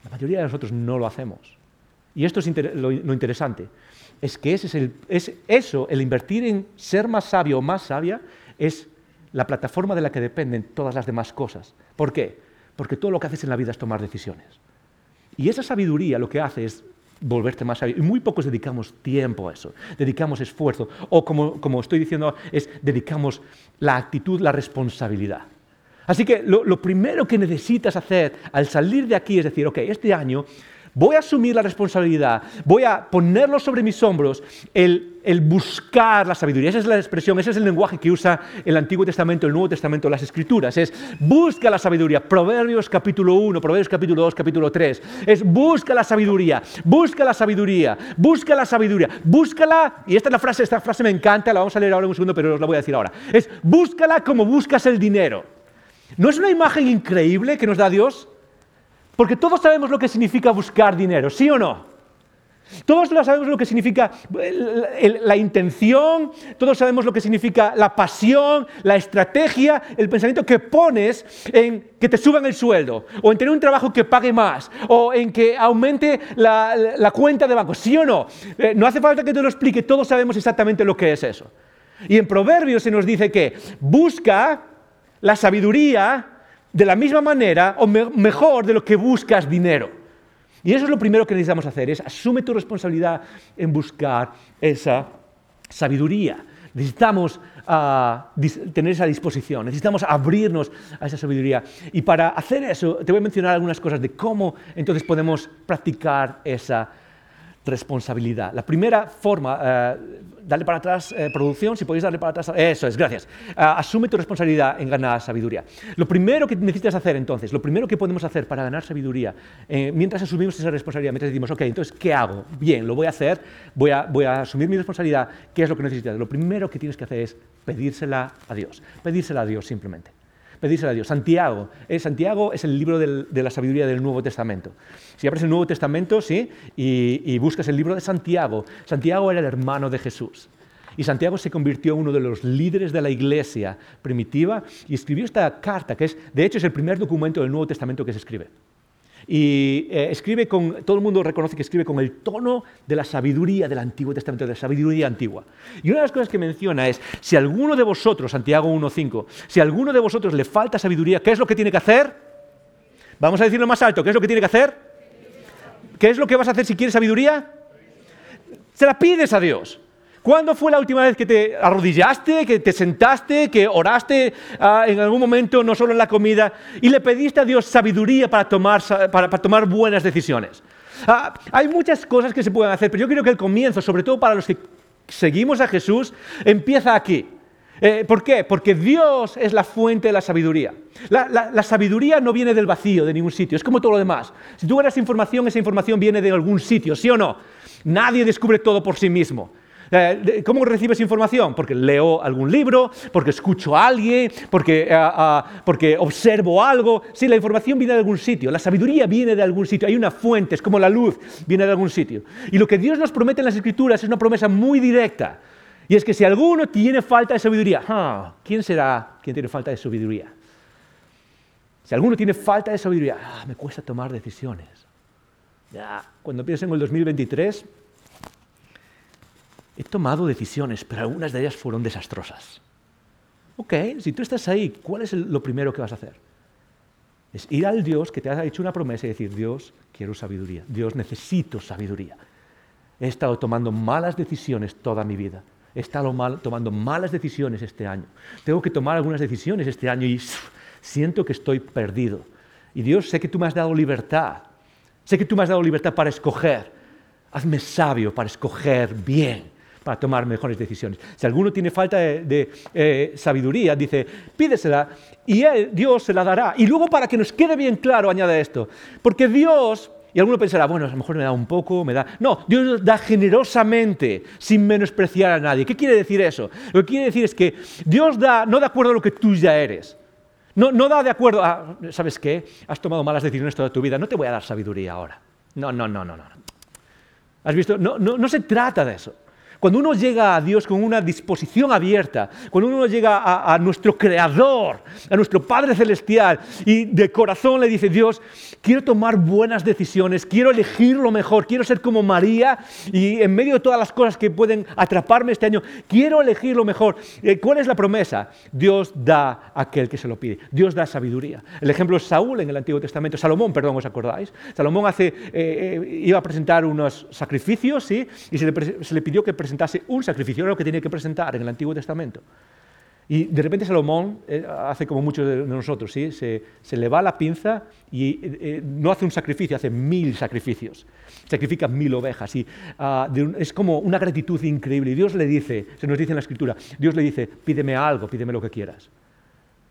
La mayoría de nosotros no lo hacemos. Y esto es lo, interesante, es que ese es, eso, el invertir en ser más sabio o más sabia, es la plataforma de la que dependen todas las demás cosas. ¿Por qué? Porque todo lo que haces en la vida es tomar decisiones. Y esa sabiduría lo que hace es volverte más sabio. Y muy pocos dedicamos tiempo a eso, dedicamos esfuerzo. O como, como estoy diciendo, es dedicamos la actitud, la responsabilidad. Así que lo, lo primero que necesitas hacer al salir de aquí es decir, ok, este año voy a asumir la responsabilidad, voy a ponerlo sobre mis hombros, el, buscar la sabiduría. Esa es la expresión, ese es el lenguaje que usa el Antiguo Testamento, el Nuevo Testamento, las Escrituras. Es busca la sabiduría. Proverbios capítulo 1, Proverbios capítulo 2, capítulo 3. Es busca la sabiduría, busca la sabiduría, busca la sabiduría, búscala. Y esta es la frase, esta frase me encanta, la vamos a leer ahora en un segundo, pero os la voy a decir ahora. Es búscala como buscas el dinero. ¿No es una imagen increíble que nos da Dios? Porque todos sabemos lo que significa buscar dinero, ¿sí o no? Todos sabemos lo que significa la intención, todos sabemos lo que significa la pasión, la estrategia, el pensamiento que pones en que te suban el sueldo, o en tener un trabajo que pague más, o en que aumente la, cuenta de banco, ¿sí o no? Eh, no hace falta que te lo explique, todos sabemos exactamente lo que es eso. Y en Proverbios se nos dice que busca la sabiduría de la misma manera o mejor de lo que buscas dinero. Y eso es lo primero que necesitamos hacer, es asume tu responsabilidad en buscar esa sabiduría. Necesitamos ah, tener esa disposición, necesitamos abrirnos a esa sabiduría. Y para hacer eso, te voy a mencionar algunas cosas de cómo entonces podemos practicar esa responsabilidad. La primera forma, eh, dale para atrás, eh, producción, si podéis darle para atrás, eso es, gracias. Ah, asume tu responsabilidad en ganar sabiduría. Lo primero que necesitas hacer entonces, lo primero que podemos hacer para ganar sabiduría, eh, mientras asumimos esa responsabilidad, mientras decimos, ok, entonces, ¿qué hago? Bien, lo voy a hacer, voy a, voy a asumir mi responsabilidad, ¿qué es lo que necesitas? Lo primero que tienes que hacer es pedírsela a Dios, pedírsela a Dios simplemente pedírsela a Dios. Santiago, eh, Santiago es el libro de la sabiduría del Nuevo Testamento. Si abres el Nuevo Testamento ¿sí? y, buscas el libro de Santiago, Santiago era el hermano de Jesús. Y Santiago se convirtió en uno de los líderes de la iglesia primitiva y escribió esta carta, que es, de hecho, es el primer documento del Nuevo Testamento que se escribe y eh, escribe con, todo el mundo reconoce que escribe con el tono de la sabiduría del Antiguo Testamento, de la sabiduría antigua. Y una de las cosas que menciona es, si alguno de vosotros, Santiago 1.5, si alguno de vosotros le falta sabiduría, ¿qué es lo que tiene que hacer? Vamos a decirlo más alto, ¿qué es lo que tiene que hacer? ¿Qué es lo que vas a hacer si quieres sabiduría? Se la pides a Dios. ¿Cuándo fue la última vez que te arrodillaste, que te sentaste, que oraste ah, en algún momento, no solo en la comida, y le pediste a Dios sabiduría para tomar, para, tomar buenas decisiones? Ah, hay muchas cosas que se pueden hacer, pero yo creo que el comienzo, sobre todo para los que seguimos a Jesús, empieza aquí. Eh, ¿Por qué? Porque Dios es la fuente de la sabiduría. La, la, sabiduría no viene del vacío, de ningún sitio, es como todo lo demás. Si tú ganas información, esa información viene de algún sitio, ¿sí o no? Nadie descubre todo por sí mismo. Eh, ¿Cómo recibes información? Porque leo algún libro, porque escucho a alguien, porque, eh, ah, porque observo algo. Sí, la información viene de algún sitio, la sabiduría viene de algún sitio, hay una fuente, es como la luz, viene de algún sitio. Y lo que Dios nos promete en las Escrituras es una promesa muy directa. Y es que si alguno tiene falta de sabiduría, ah, ¿quién será quien tiene falta de sabiduría? Si alguno tiene falta de sabiduría, ah, me cuesta tomar decisiones. Ya, cuando pienso en el 2023, he tomado decisiones, pero algunas de ellas fueron desastrosas. Ok, si tú estás ahí, ¿cuál es lo primero que vas a hacer? Es ir al Dios que te ha hecho una promesa y decir, Dios, quiero sabiduría, Dios, necesito sabiduría. He estado tomando malas decisiones toda mi vida. He estado tomando malas decisiones este año. Tengo que tomar algunas decisiones este año y siento que estoy perdido. Y Dios, sé que tú me has dado libertad. Sé que tú me has dado libertad para escoger. Hazme sabio para escoger bien para tomar mejores decisiones. Si alguno tiene falta de, eh, sabiduría, dice, pídesela y Dios se la dará. Y luego para que nos quede bien claro, añade esto, porque Dios, y alguno pensará, bueno, a lo mejor me da un poco, me da... No, Dios da generosamente, sin menospreciar a nadie. ¿Qué quiere decir eso? Lo que quiere decir es que Dios da no de acuerdo a lo que tú ya eres. No, no da de acuerdo a, ¿sabes qué? Has tomado malas decisiones toda tu vida, no te voy a dar sabiduría ahora. No, no, no, no, no. ¿Has visto? No, no, no se trata de eso. Cuando uno llega a Dios con una disposición abierta, cuando uno llega a, a, nuestro Creador, a nuestro Padre Celestial, y de corazón le dice, Dios, quiero tomar buenas decisiones, quiero elegir lo mejor, quiero ser como María, y en medio de todas las cosas que pueden atraparme este año, quiero elegir lo mejor. Eh, ¿Cuál es la promesa? Dios da a aquel que se lo pide. Dios da sabiduría. El ejemplo es Saúl en el Antiguo Testamento, Salomón, perdón, ¿os acordáis? Salomón hace, eh, eh, iba a presentar unos sacrificios, ¿sí? Y se le, se le pidió que presentase un sacrificio, era lo que tenía que presentar en el Antiguo Testamento. Y de repente Salomón eh, hace como muchos de nosotros, ¿sí? se, le va la pinza y eh, eh, no hace un sacrificio, hace mil sacrificios. Sacrifica mil ovejas. Y, un, es como una gratitud increíble. Y Dios le dice, se nos dice en la Escritura, Dios le dice, pídeme algo, pídeme lo que quieras.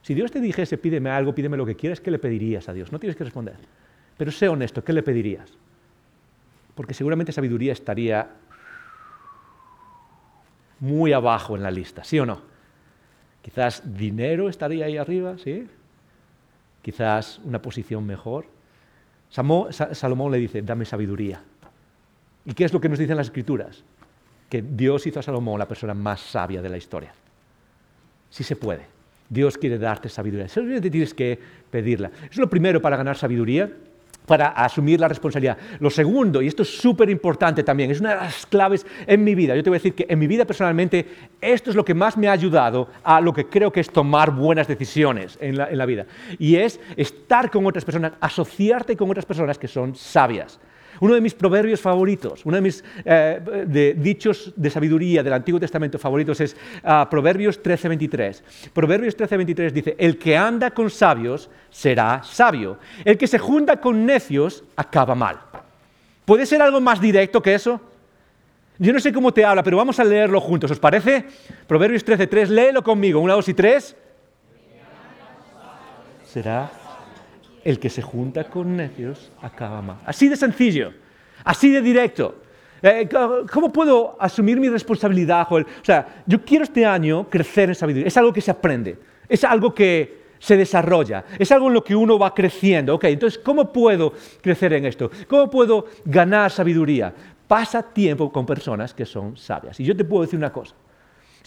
Si Dios te dijese, pídeme algo, pídeme lo que quieras, ¿qué le pedirías a Dios? No tienes que responder. Pero sé honesto, ¿qué le pedirías? Porque seguramente sabiduría estaría muy abajo en la lista, ¿sí o no? Quizás dinero estaría ahí arriba, ¿sí? Quizás una posición mejor. Salomón le dice, dame sabiduría. ¿Y qué es lo que nos dicen las escrituras? Que Dios hizo a Salomón la persona más sabia de la historia. Sí se puede. Dios quiere darte sabiduría. Solamente tienes que pedirla. Es lo primero para ganar sabiduría para asumir la responsabilidad. Lo segundo, y esto es súper importante también, es una de las claves en mi vida. Yo te voy a decir que en mi vida personalmente esto es lo que más me ha ayudado a lo que creo que es tomar buenas decisiones en la, en la vida. Y es estar con otras personas, asociarte con otras personas que son sabias. Uno de mis proverbios favoritos, uno de mis eh, dichos de sabiduría del Antiguo Testamento favoritos es uh, Proverbios 13:23. Proverbios 13:23 dice, el que anda con sabios será sabio, el que se junta con necios acaba mal. ¿Puede ser algo más directo que eso? Yo no sé cómo te habla, pero vamos a leerlo juntos, ¿os parece? Proverbios 13:3, léelo conmigo, una, dos y tres. Será el que se junta con necios acaba mal. Así de sencillo, así de directo. Eh, ¿Cómo puedo asumir mi responsabilidad? O sea, yo quiero este año crecer en sabiduría. Es algo que se aprende, es algo que se desarrolla, es algo en lo que uno va creciendo. Ok, entonces, ¿cómo puedo crecer en esto? ¿Cómo puedo ganar sabiduría? Pasa tiempo con personas que son sabias. Y yo te puedo decir una cosa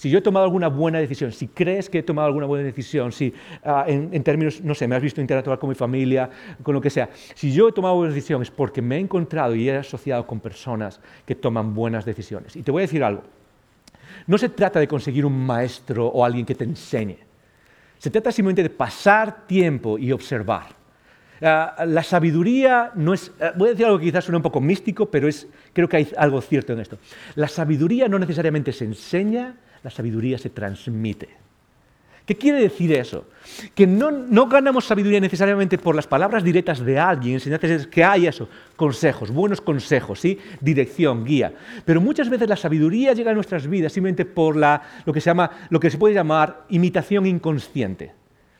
si yo he tomado alguna buena decisión, si crees que he tomado alguna buena decisión, si uh, en, en, términos, no sé, me has visto interactuar con mi familia, con lo que sea, si yo he tomado buenas decisiones es porque me he encontrado y he asociado con personas que toman buenas decisiones. Y te voy a decir algo, no se trata de conseguir un maestro o alguien que te enseñe, se trata simplemente de pasar tiempo y observar. Uh, la sabiduría no es, uh, voy a decir algo que quizás suene un poco místico, pero es, creo que hay algo cierto en esto. La sabiduría no necesariamente se enseña, la sabiduría se transmite. ¿Qué quiere decir eso? Que no, no, ganamos sabiduría necesariamente por las palabras directas de alguien, enseñanzas que hay eso, consejos, buenos consejos, ¿sí? dirección, guía. Pero muchas veces la sabiduría llega a nuestras vidas simplemente por la, lo, que se llama, lo que se puede llamar imitación inconsciente.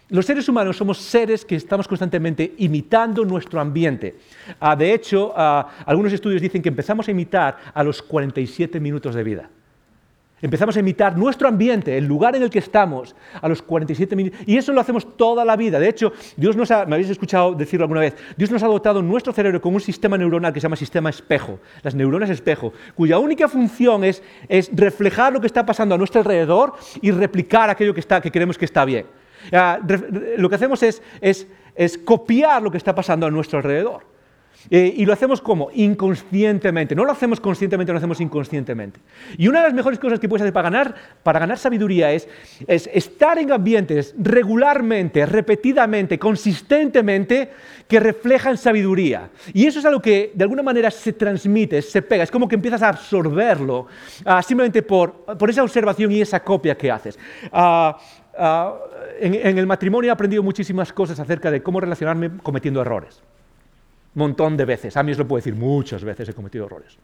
Los seres humanos somos seres que estamos constantemente imitando nuestro ambiente. Ah, de hecho, ah, algunos estudios dicen que empezamos a imitar a los 47 minutos de vida. Empezamos a imitar nuestro ambiente, el lugar en el que estamos, a los 47 minutos. Y eso lo hacemos toda la vida. De hecho, Dios nos ha, me habéis escuchado decirlo alguna vez, Dios nos ha dotado nuestro cerebro con un sistema neuronal que se llama sistema espejo, las neuronas espejo, cuya única función es, es reflejar lo que está pasando a nuestro alrededor y replicar aquello que, está, que creemos que está bien. Uh, lo que hacemos es, es, es copiar lo que está pasando a nuestro alrededor. Eh, y lo hacemos como? Inconscientemente. No lo hacemos conscientemente, lo hacemos inconscientemente. Y una de las mejores cosas que puedes hacer para ganar, para ganar sabiduría es, es estar en ambientes regularmente, repetidamente, consistentemente, que reflejan sabiduría. Y eso es algo que de alguna manera se transmite, se pega. Es como que empiezas a absorberlo uh, simplemente por, esa observación y esa copia que haces. Uh, Uh, en, en, el matrimonio he aprendido muchísimas cosas acerca de cómo relacionarme cometiendo errores montón de veces. A mí os lo puedo decir, muchas veces he cometido errores.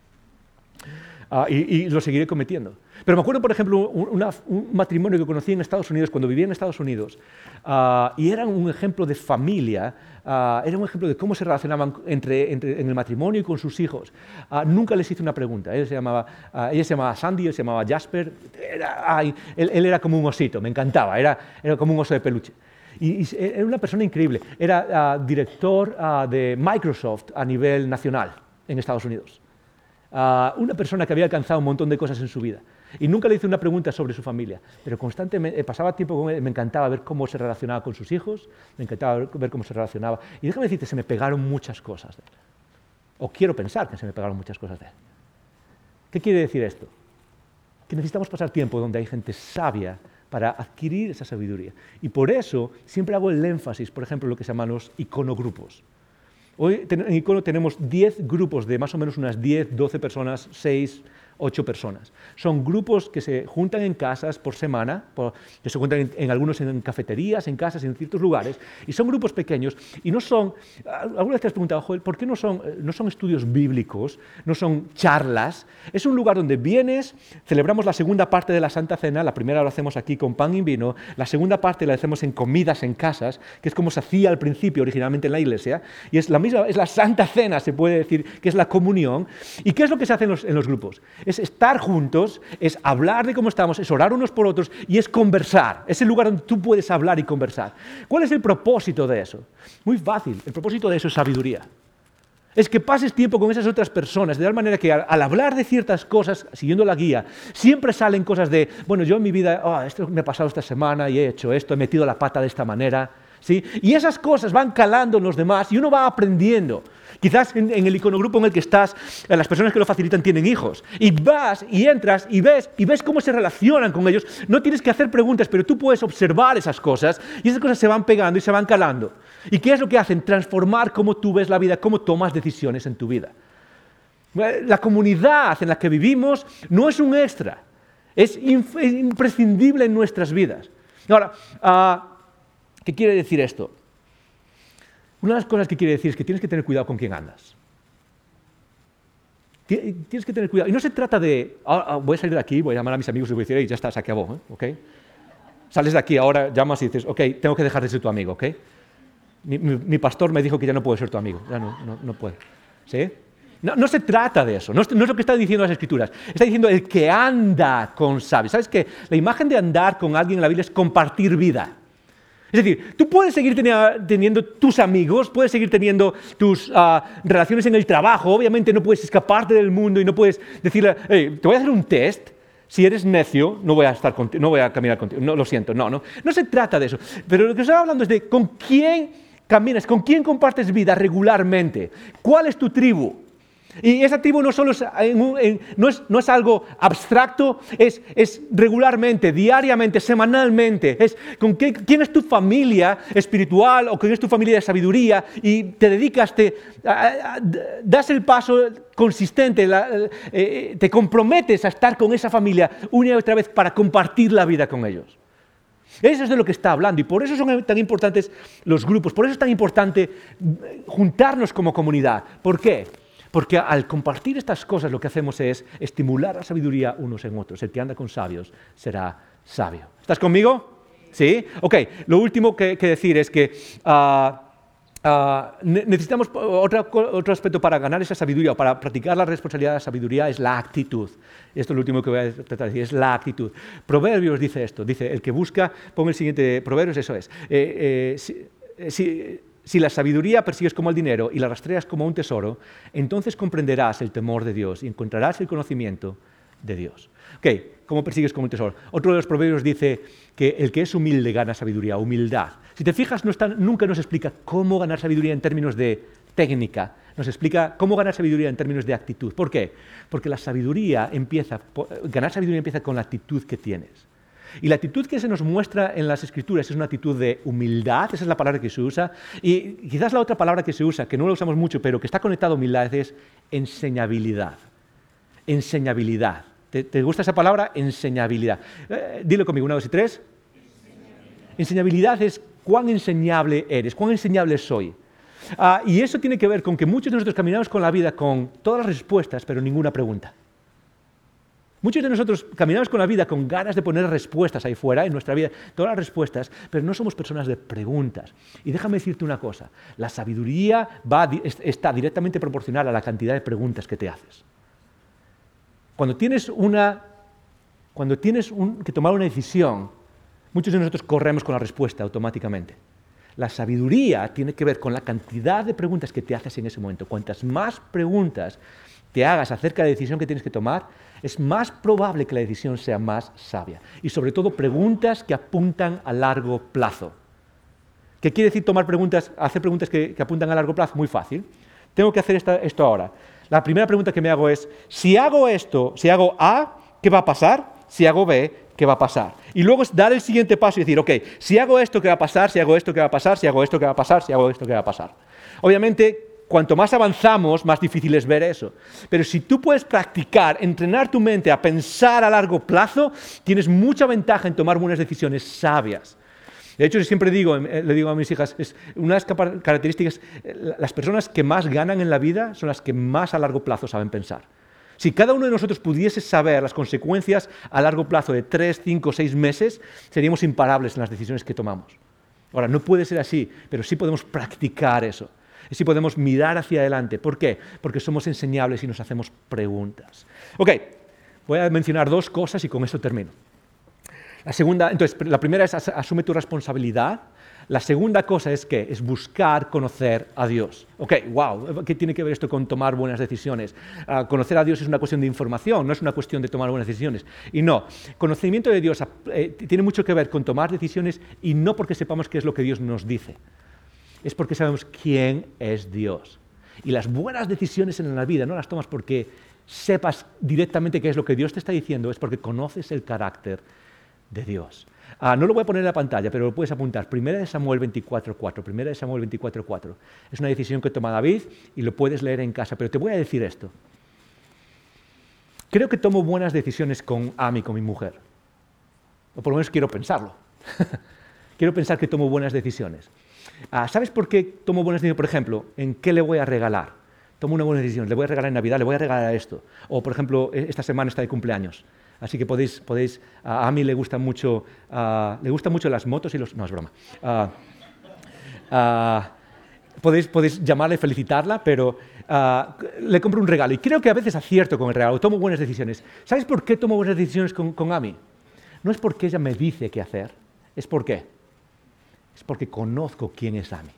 Uh, y, lo seguiré cometiendo. Pero me acuerdo, por ejemplo, un matrimonio que conocí en Estados Unidos, cuando vivía en Estados Unidos, uh, y era un ejemplo de familia, uh, era un ejemplo de cómo se relacionaban entre, entre, en el matrimonio y con sus hijos. nunca les hice una pregunta. Él se llamaba, ella se llamaba Sandy, él se llamaba Jasper. Él, él, era como un osito, me encantaba, era, era como un oso de peluche. Y, y era una persona increíble. Era uh, director uh, de Microsoft a nivel nacional en Estados Unidos. a una persona que había alcanzado un montón de cosas en su vida. Y nunca le hice una pregunta sobre su familia, pero constantemente pasaba tiempo con él, me encantaba ver cómo se relacionaba con sus hijos, me encantaba ver cómo se relacionaba. Y déjame decirte, se me pegaron muchas cosas de él. O quiero pensar que se me pegaron muchas cosas de él. ¿Qué quiere decir esto? Que necesitamos pasar tiempo donde hay gente sabia para adquirir esa sabiduría. Y por eso siempre hago el énfasis, por ejemplo, en lo que se llaman los iconogrupos. Hoy en Icono tenemos 10 grupos de más o menos unas 10, 12 personas, 6, ocho personas. Son grupos que se juntan en casas por semana, que se juntan en, algunos en cafeterías, en casas, en ciertos lugares, y son grupos pequeños y no son, alguna vez te has preguntado, Joel, ¿por qué no son, eh, no son estudios bíblicos, no son charlas? Es un lugar donde vienes, celebramos la segunda parte de la Santa Cena, la primera lo hacemos aquí con pan y vino, la segunda parte la hacemos en comidas en casas, que es como se hacía al principio originalmente en la iglesia, y es la misma, es la Santa Cena, se puede decir, que es la comunión. ¿Y qué es lo que se hace en los grupos? Es estar juntos, es hablar de cómo estamos, es orar unos por otros y es conversar. Es el lugar donde tú puedes hablar y conversar. ¿Cuál es el propósito de eso? Muy fácil. El propósito de eso es sabiduría. Es que pases tiempo con esas otras personas, de tal manera que al, hablar de ciertas cosas, siguiendo la guía, siempre salen cosas de, bueno, yo en mi vida, oh, esto me ha pasado esta semana y he hecho esto, he metido la pata de esta manera. ¿sí? Y esas cosas van calando en los demás y uno va aprendiendo. Quizás en, el iconogrupo en el que estás, eh, las personas que lo facilitan tienen hijos. Y vas y entras y ves, y ves cómo se relacionan con ellos. No tienes que hacer preguntas, pero tú puedes observar esas cosas y esas cosas se van pegando y se van calando. ¿Y qué es lo que hacen? Transformar cómo tú ves la vida, cómo tomas decisiones en tu vida. Eh, la comunidad en la que vivimos no es un extra, es imprescindible en nuestras vidas. Ahora, ah, ¿qué quiere decir esto? Una de las cosas que quiere decir es que tienes que tener cuidado con quién andas. Tienes que tener cuidado. Y no se trata de, ah, ah, voy a salir de aquí, voy a llamar a mis amigos y voy a decir, hey, ya está, se acabó, ¿eh? Sales de aquí, ahora llamas y dices, ok, tengo que dejar de ser tu amigo, ¿ok? Mi, pastor me dijo que ya no puedo ser tu amigo, ya no, no, no puedo. ¿Sí? No, se trata de eso, no es, lo que están diciendo las escrituras. Está diciendo el que anda con sabios. ¿Sabes qué? La imagen de andar con alguien en la Biblia es compartir vida. Es decir, tú puedes seguir teniendo tus amigos, puedes seguir teniendo tus ah, relaciones en el trabajo, obviamente no puedes escaparte del mundo y no puedes decirle, te voy a hacer un test, si eres necio, no voy a, estar no voy a caminar contigo, no, lo siento, no, no, no se trata de eso, pero lo que estoy hablando es de con quién caminas, con quién compartes vida regularmente, cuál es tu tribu, y ese tribu no, es, no, es, algo abstracto, es, regularmente, diariamente, semanalmente. Es con quién es tu familia espiritual o quién es tu familia de sabiduría y te dedicas, te, das el paso consistente, eh, eh, te comprometes a estar con esa familia una y otra vez para compartir la vida con ellos. Eso es de lo que está hablando y por eso son tan importantes los grupos, por eso es tan importante juntarnos como comunidad. ¿Por qué? Porque al compartir estas cosas lo que hacemos es estimular la sabiduría unos en otros. El que anda con sabios será sabio. ¿Estás conmigo? ¿Sí? Ok, lo último que, decir es que ah, ah, necesitamos otro, otro, aspecto para ganar esa sabiduría, para practicar la responsabilidad de la sabiduría, es la actitud. Esto es lo último que voy a tratar de decir, es la actitud. Proverbios dice esto, dice, el que busca, pongo el siguiente, Proverbios, eso es. Eh, eh, eh, si, si la sabiduría persigues como el dinero y la rastreas como un tesoro, entonces comprenderás el temor de Dios y encontrarás el conocimiento de Dios. Ok, ¿cómo persigues como un tesoro? Otro de los proverbios dice que el que es humilde gana sabiduría, humildad. Si te fijas, nunca nos explica cómo ganar sabiduría en términos de técnica, nos explica cómo ganar sabiduría en términos de actitud. ¿Por qué? Porque la sabiduría empieza, ganar sabiduría empieza con la actitud que tienes. Y la actitud que se nos muestra en las escrituras es una actitud de humildad, esa es la palabra que se usa. Y quizás la otra palabra que se usa, que no la usamos mucho, pero que está conectada a humildad, es enseñabilidad. Enseñabilidad. ¿Te, gusta esa palabra? Enseñabilidad. Eh, dilo conmigo, una, dos y tres. Enseñabilidad es cuán enseñable eres, cuán enseñable soy. Ah, y eso tiene que ver con que muchos de nosotros caminamos con la vida con todas las respuestas, pero ninguna pregunta. Muchos de nosotros caminamos con la vida con ganas de poner respuestas ahí fuera, en nuestra vida, todas las respuestas, pero no somos personas de preguntas. Y déjame decirte una cosa, la sabiduría está directamente proporcional a la cantidad de preguntas que te haces. Cuando tienes, una, cuando tienes que tomar una decisión, muchos de nosotros corremos con la respuesta automáticamente. La sabiduría tiene que ver con la cantidad de preguntas que te haces en ese momento. Cuantas más preguntas te hagas acerca de la decisión que tienes que tomar, es más probable que la decisión sea más sabia. Y sobre todo preguntas que apuntan a largo plazo. ¿Qué quiere decir tomar preguntas, hacer preguntas que, apuntan a largo plazo? Muy fácil. Tengo que hacer esto ahora. La primera pregunta que me hago es, si hago esto, si hago A, ¿qué va a pasar? Si hago B, ¿qué va a pasar? Y luego es dar el siguiente paso y decir, ok, si hago esto, ¿qué va a pasar? Si hago esto, ¿qué va a pasar? Si hago esto, ¿qué va a pasar? Si hago esto, ¿qué va a pasar? Obviamente, cuanto más avanzamos, más difícil es ver eso. Pero si tú puedes practicar, entrenar tu mente a pensar a largo plazo, tienes mucha ventaja en tomar buenas decisiones sabias. De hecho, siempre digo, eh, le digo a mis hijas, es una de las características, eh, las personas que más ganan en la vida son las que más a largo plazo saben pensar. Si cada uno de nosotros pudiese saber las consecuencias a largo plazo de tres, cinco, seis meses, seríamos imparables en las decisiones que tomamos. Ahora, no puede ser así, pero sí podemos practicar eso. Y sí podemos mirar hacia adelante. ¿Por qué? Porque somos enseñables y nos hacemos preguntas. Ok, voy a mencionar dos cosas y con eso termino. La segunda, entonces, la primera es asume tu responsabilidad. La segunda cosa es que es buscar conocer a Dios. Ok, wow, ¿qué tiene que ver esto con tomar buenas decisiones? Ah, conocer a Dios es una cuestión de información, no es una cuestión de tomar buenas decisiones. Y no, conocimiento de Dios eh, tiene mucho que ver con tomar decisiones y no porque sepamos qué es lo que Dios nos dice. Es porque sabemos quién es Dios. Y las buenas decisiones en la vida no las tomas porque sepas directamente qué es lo que Dios te está diciendo, es porque conoces el carácter de Dios. Ah, no lo voy a poner en la pantalla, pero lo puedes apuntar. Primera de Samuel 24.4. Primera de Samuel 24.4. Es una decisión que toma David y lo puedes leer en casa. Pero te voy a decir esto. Creo que tomo buenas decisiones con Ami, con mi mujer. O por lo menos quiero pensarlo. quiero pensar que tomo buenas decisiones. Ah, ¿Sabes por qué tomo buenas decisiones? Por ejemplo, ¿en qué le voy a regalar? Tomo una buena decisión. Le voy a regalar en Navidad, le voy a regalar esto. O, por ejemplo, e-, esta semana está de cumpleaños. Así que podéis, podéis a mí le gustan mucho, le gustan mucho las motos y los... No, es broma. podéis, podéis llamarla y felicitarla, pero le compro un regalo. Y creo que a veces acierto con el regalo, tomo buenas decisiones. ¿Sabes por qué tomo buenas decisiones con, con Ami? No es porque ella me dice qué hacer, es porque es porque conozco quién es Ami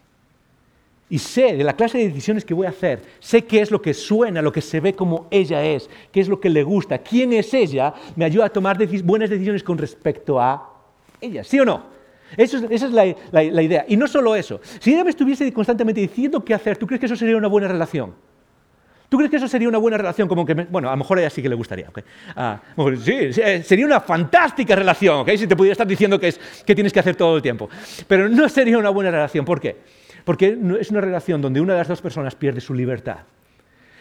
y sé de la clase de decisiones que voy a hacer, sé qué es lo que suena, lo que se ve como ella es, qué es lo que le gusta, quién es ella, me ayuda a tomar buenas decisiones con respecto a ella, ¿sí o no? esa es la, la, idea. Y no solo eso, si ella me estuviese constantemente diciendo qué hacer, ¿tú crees que eso sería una buena relación? ¿Tú crees que eso sería una buena relación? Como que, bueno, a lo mejor a ella sí que le gustaría. ¿okay? Ah, sí, eh, sería una fantástica relación, ¿okay? si te pudiera estar diciendo que, es, que tienes que hacer todo el tiempo. Pero no sería una buena relación. ¿Por qué? Porque es una relación donde una de las dos personas pierde su libertad.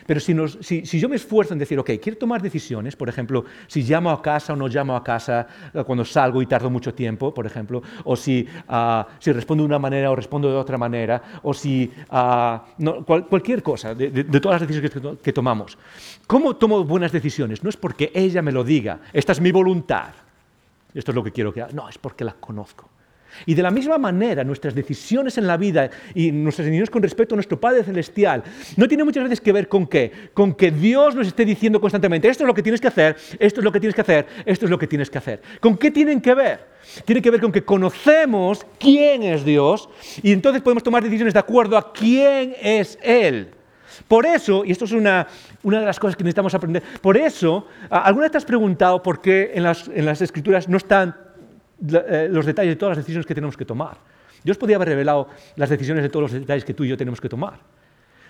Pero si, yo me esfuerzo en decir, ok, quiero tomar decisiones, por ejemplo, si llamo a casa o no llamo a casa eh, cuando salgo y tardo mucho tiempo, por ejemplo, o si, ah, respondo de una manera o respondo de otra manera, o si ah, cualquier cosa, de, todas las decisiones que, que tomamos. ¿Cómo tomo buenas decisiones? No es porque ella me lo diga, esta es mi voluntad, esto es lo que quiero que haga, no, es porque la conozco. Y de la misma manera, nuestras decisiones en la vida y nuestras decisiones con respecto a nuestro Padre Celestial no tienen muchas veces que ver con qué, con que Dios nos esté diciendo constantemente, esto es lo que tienes que hacer, esto es lo que tienes que hacer, esto es lo que tienes que hacer. ¿Con qué tienen que ver? Tiene que ver con que conocemos quién es Dios y entonces podemos tomar decisiones de acuerdo a quién es Él. Por eso, y esto es una, de las cosas que necesitamos aprender, por eso, ¿alguna vez te has preguntado por qué en las, en las escrituras no están los detalles de todas las decisiones que tenemos que tomar. Dios podía haber revelado las decisiones de todos los detalles que tú y yo tenemos que tomar.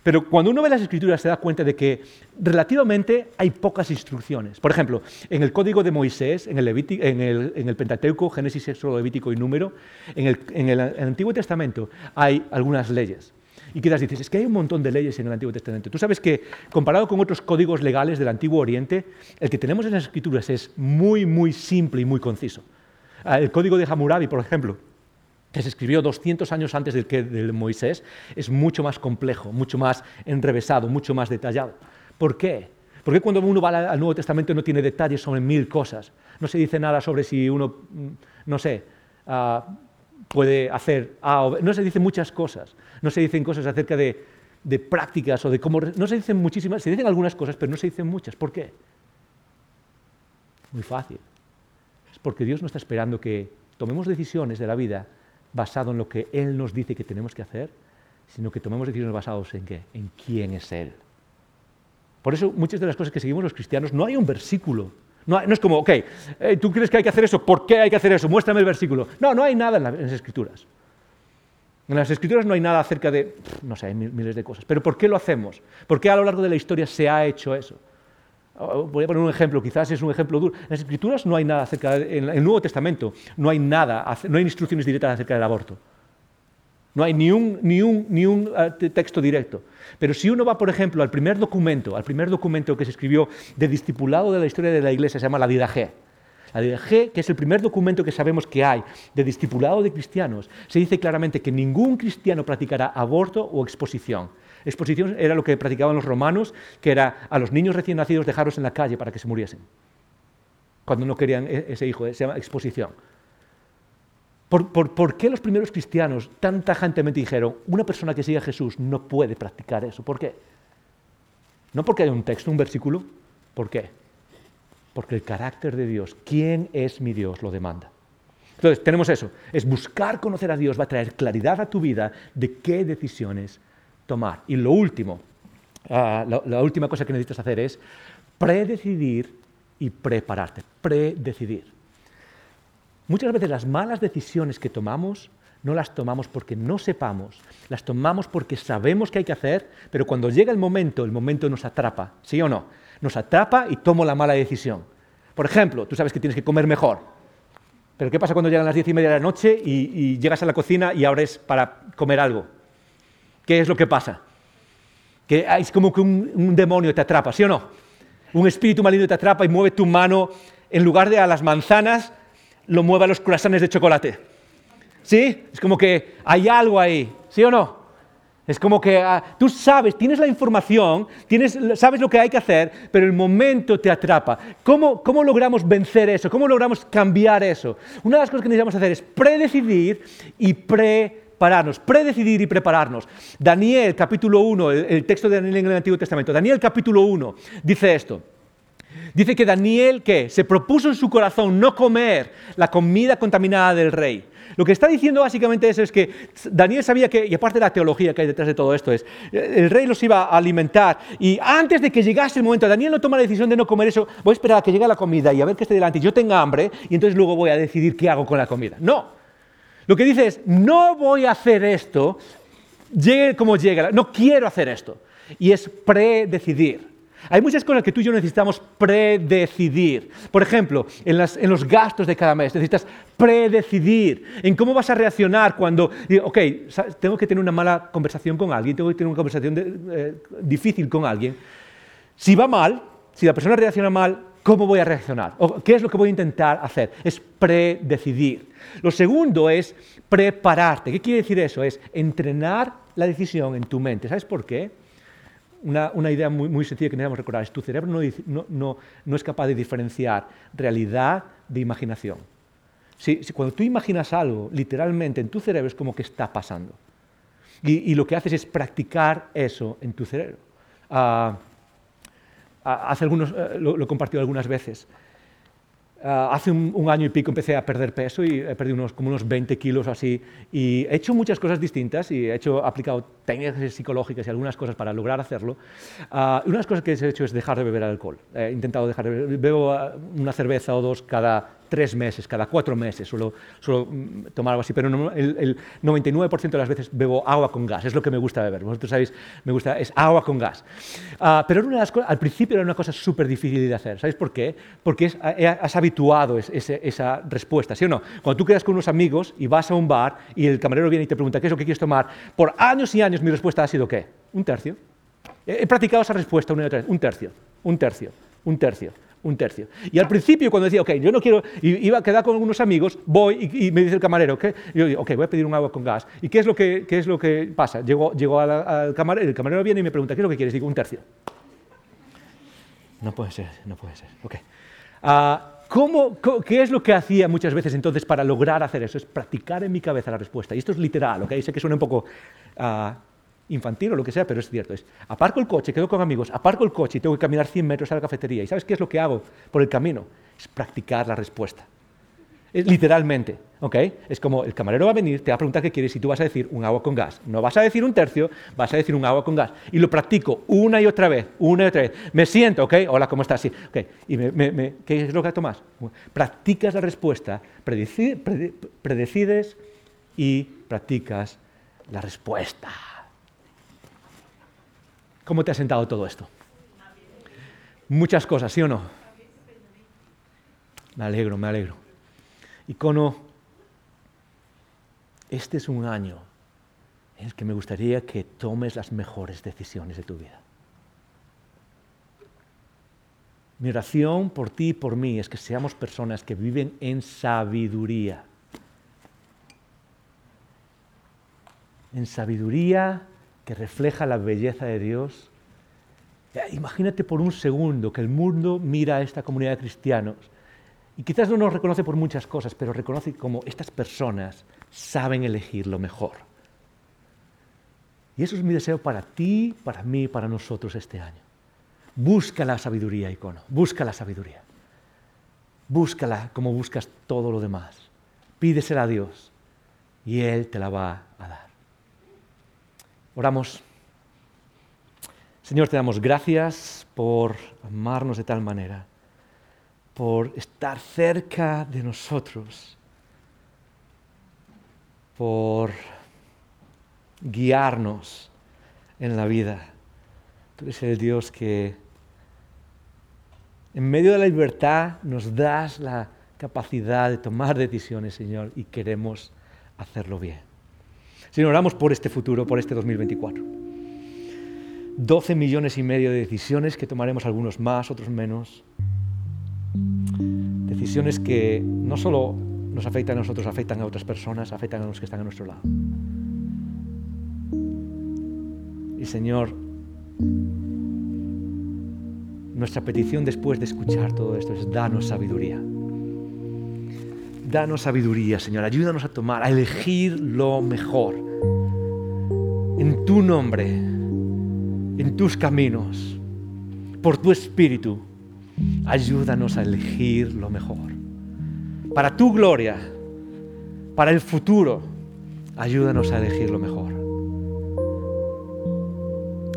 Pero cuando uno ve las escrituras se da cuenta de que relativamente hay pocas instrucciones. Por ejemplo, en el código de Moisés, en el, en el, Pentateuco, Génesis, Éxodo, Levítico y Número, en el, en el, Antiguo Testamento hay algunas leyes. Y quizás dices, es que hay un montón de leyes en el Antiguo Testamento. Tú sabes que comparado con otros códigos legales del Antiguo Oriente, el que tenemos en las escrituras es muy, muy simple y muy conciso. El código de Hammurabi, por ejemplo, que se escribió 200 años antes del que de Moisés, es mucho más complejo, mucho más enrevesado, mucho más detallado. ¿Por qué? Porque cuando uno va al Nuevo Testamento no tiene detalles sobre mil cosas. No se dice nada sobre si uno, mm, no sé, ah, puede hacer No se dicen muchas cosas. No se dicen cosas acerca de, de prácticas o de cómo... No se dicen muchísimas, se dicen algunas cosas, pero no se dicen muchas. ¿Por qué? Muy fácil porque Dios no está esperando que tomemos decisiones de la vida basado en lo que Él nos dice que tenemos que hacer, sino que tomemos decisiones basadas en qué? En quién es Él. Por eso muchas de las cosas que seguimos los cristianos no hay un versículo. No, es como, ok, eh, tú crees que hay que hacer eso, ¿por qué hay que hacer eso? Muéstrame el versículo. No, no hay nada en, las escrituras. En las escrituras no hay nada acerca de, no sé, hay miles de cosas. Pero ¿por qué lo hacemos? ¿Por qué a lo largo de la historia se ha hecho eso? Voy a poner un ejemplo, quizás es un ejemplo duro. En las escrituras no hay nada acerca, en el Nuevo Testamento no hay nada, no hay instrucciones directas acerca del aborto. No hay ni un, ni un, ni un eh, texto directo. Pero si uno va, por ejemplo, al primer documento, al primer documento que se escribió de discipulado de la historia de la Iglesia, se llama la Didaje. La Didaje, que es el primer documento que sabemos que hay de discipulado de cristianos, se dice claramente que ningún cristiano practicará aborto o exposición. Exposición era lo que practicaban los romanos, que era a los niños recién nacidos dejarlos en la calle para que se muriesen. Cuando no querían e-, ese hijo, se llama exposición. ¿Por, qué los primeros cristianos tan tajantemente dijeron, una persona que sigue a Jesús no puede practicar eso? ¿Por qué? No porque hay un texto, un versículo. ¿Por qué? Porque el carácter de Dios, quién es mi Dios, lo demanda. Entonces, tenemos eso. Es buscar conocer a Dios, va a traer claridad a tu vida de qué decisiones tomar. Y lo último, ah, la última cosa que necesitas hacer es predecidir y prepararte. Predecidir. Muchas veces las malas decisiones que tomamos no las tomamos porque no sepamos, las tomamos porque sabemos que hay que hacer, pero cuando llega el momento, el momento nos atrapa, ¿sí o no? Nos atrapa y tomo la mala decisión. Por ejemplo, tú sabes que tienes que comer mejor, pero ¿qué pasa cuando llegan las diez y media de la noche y, llegas a la cocina y abres para comer algo? ¿Qué es lo que pasa? Que es como que un, demonio te atrapa, ¿sí o no? Un espíritu maligno te atrapa y mueve tu mano en lugar de a las manzanas, lo mueva los croissants de chocolate. ¿Sí? Es como que hay algo ahí, ¿sí o no? Es como que ah, tú sabes, tienes la información, tienes, sabes lo que hay que hacer, pero el momento te atrapa. ¿Cómo, ¿Cómo logramos vencer eso? ¿Cómo logramos cambiar eso? Una de las cosas que necesitamos hacer es predecidir y prepararnos. Predecidir y prepararnos. Daniel capítulo 1, el, texto de Daniel en el Antiguo Testamento. Daniel capítulo 1 dice esto. Dice que Daniel, ¿qué? Se propuso en su corazón no comer la comida contaminada del rey. Lo que está diciendo básicamente eso es que Daniel sabía que, y aparte de la teología que hay detrás de todo esto, es, el rey los iba a alimentar y antes de que llegase el momento, Daniel no toma la decisión de no comer eso, voy a esperar a que llegue la comida y a ver que esté delante y yo tenga hambre y entonces luego voy a decidir qué hago con la comida. No. Lo que dice es, no voy a hacer esto, llegue como llegue, no quiero hacer esto. Y es predecidir. Hay muchas cosas que tú y yo necesitamos predecidir. Por ejemplo, en, los gastos de cada mes necesitas predecidir en cómo vas a reaccionar cuando, ok, tengo que tener una mala conversación con alguien, tengo que tener una conversación eh, difícil con alguien. Si va mal, si la persona reacciona mal, ¿cómo voy a reaccionar? ¿O ¿Qué es lo que voy a intentar hacer? Es predecidir. Lo segundo es prepararte. ¿Qué quiere decir eso? Es entrenar la decisión en tu mente. ¿Sabes por qué? una, idea muy, muy, sencilla que necesitamos recordar es tu cerebro no, es capaz de diferenciar realidad de imaginación. Si, cuando tú imaginas algo, literalmente en tu cerebro es como que está pasando. Y, lo que haces es practicar eso en tu cerebro. Ah, hace algunos, eh, lo, lo, he compartido algunas veces. Ah, hace un, año y pico empecé a perder peso y he perdido unos, como unos 20 kilos así. Y he hecho muchas cosas distintas y he hecho, aplicado técnicas psicológicas y algunas cosas para lograr hacerlo. Uh, una de las cosas que he hecho es dejar de beber alcohol. He intentado dejar de beber. Bebo ah, una cerveza o dos cada tres meses, cada cuatro meses suelo, mm, tomar algo así, pero el, 99% de las veces bebo agua con gas, es lo que me gusta beber. Vosotros sabéis, me gusta, es agua con gas. Uh, pero una de las al principio era una cosa súper difícil de hacer. ¿Sabéis por qué? Porque es, has habituado esa respuesta, ¿sí o no? Cuando tú quedas con unos amigos y vas a un bar y el camarero viene y te pregunta qué es lo que quieres tomar, por años y años mi respuesta ha sido ¿qué? Un tercio. He, practicado esa respuesta una y otra vez. Un tercio, un tercio, un tercio un tercio. Y al principio, cuando decía, ok, yo no quiero, iba a quedar con algunos amigos, voy y, me dice el camarero, ¿qué? yo digo, ok, voy a pedir un agua con gas. ¿Y qué es lo que, qué es lo que pasa? Llego, llego al, camarero, el camarero viene y me pregunta, ¿qué es lo que quieres? Digo, un tercio. No puede ser, no puede ser. Ok. Ah, ¿Cómo, ¿Qué es lo que hacía muchas veces entonces para lograr hacer eso? Es practicar en mi cabeza la respuesta. Y esto es literal, ¿ok? Sé que suena un poco uh, infantil o lo que sea, pero es cierto. Es, aparco el coche, quedo con amigos, aparco el coche y tengo que caminar 100 metros a la cafetería. ¿Y sabes qué es lo que hago por el camino? Es practicar la respuesta. literalmente. ¿ok? Es como el camarero va a venir, te va a preguntar qué quieres y tú vas a decir un agua con gas. No vas a decir un tercio, vas a decir un agua con gas. Y lo practico una y otra vez, una y otra vez. Me siento, ¿ok? Hola, ¿cómo estás? Sí, ok. ¿Y qué es lo que tomas? Practicas la respuesta, predecides y practicas la respuesta. ¿Cómo te ha sentado todo esto? Muchas cosas, ¿sí o no? Me alegro, me alegro. Icono, este es un año en el que me gustaría que tomes las mejores decisiones de tu vida. Mi oración por ti y por mí es que seamos personas que viven en sabiduría. En sabiduría que refleja la belleza de Dios. Imagínate por un segundo que el mundo mira a esta comunidad de cristianos y quizás no nos reconoce por muchas cosas, pero reconoce como estas personas saben elegir lo mejor. Y eso es mi deseo para ti, para mí, para nosotros este año. Busca la sabiduría, icono. Busca la sabiduría. Búscala como buscas todo lo demás. Pídesela a Dios y Él te la va a dar. Oramos. Señor, te damos gracias por amarnos de tal manera por estar cerca de nosotros, por guiarnos en la vida. Tú eres el Dios que en medio de la libertad nos das la capacidad de tomar decisiones, Señor, y queremos hacerlo bien. Señor, oramos por este futuro, por este 2024. 12 millones y medio de decisiones que tomaremos algunos más, otros menos decisiones que no solo nos afectan a nosotros, afectan a otras personas, afectan a los que están a nuestro lado. Y Señor, nuestra petición después de escuchar todo esto es danos sabiduría. Danos sabiduría, Señor. Ayúdanos a tomar, a elegir lo mejor. En tu nombre, en tus caminos, por tu espíritu Ayúdanos a elegir lo mejor. Para tu gloria, para el futuro, ayúdanos a elegir lo mejor.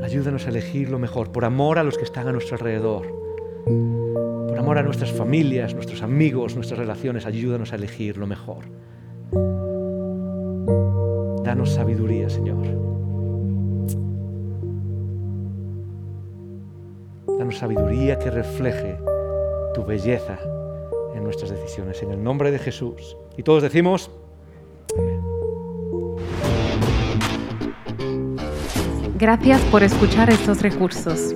Ayúdanos a elegir lo mejor, por amor a los que están a nuestro alrededor, amor a nuestras familias, nuestros amigos, nuestras relaciones, ayúdanos a elegir lo mejor. Danos sabiduría, Señor. Danos sabiduría que refleje tu belleza en nuestras decisiones. En el nombre de Jesús. Y todos decimos, Gracias por escuchar estos recursos.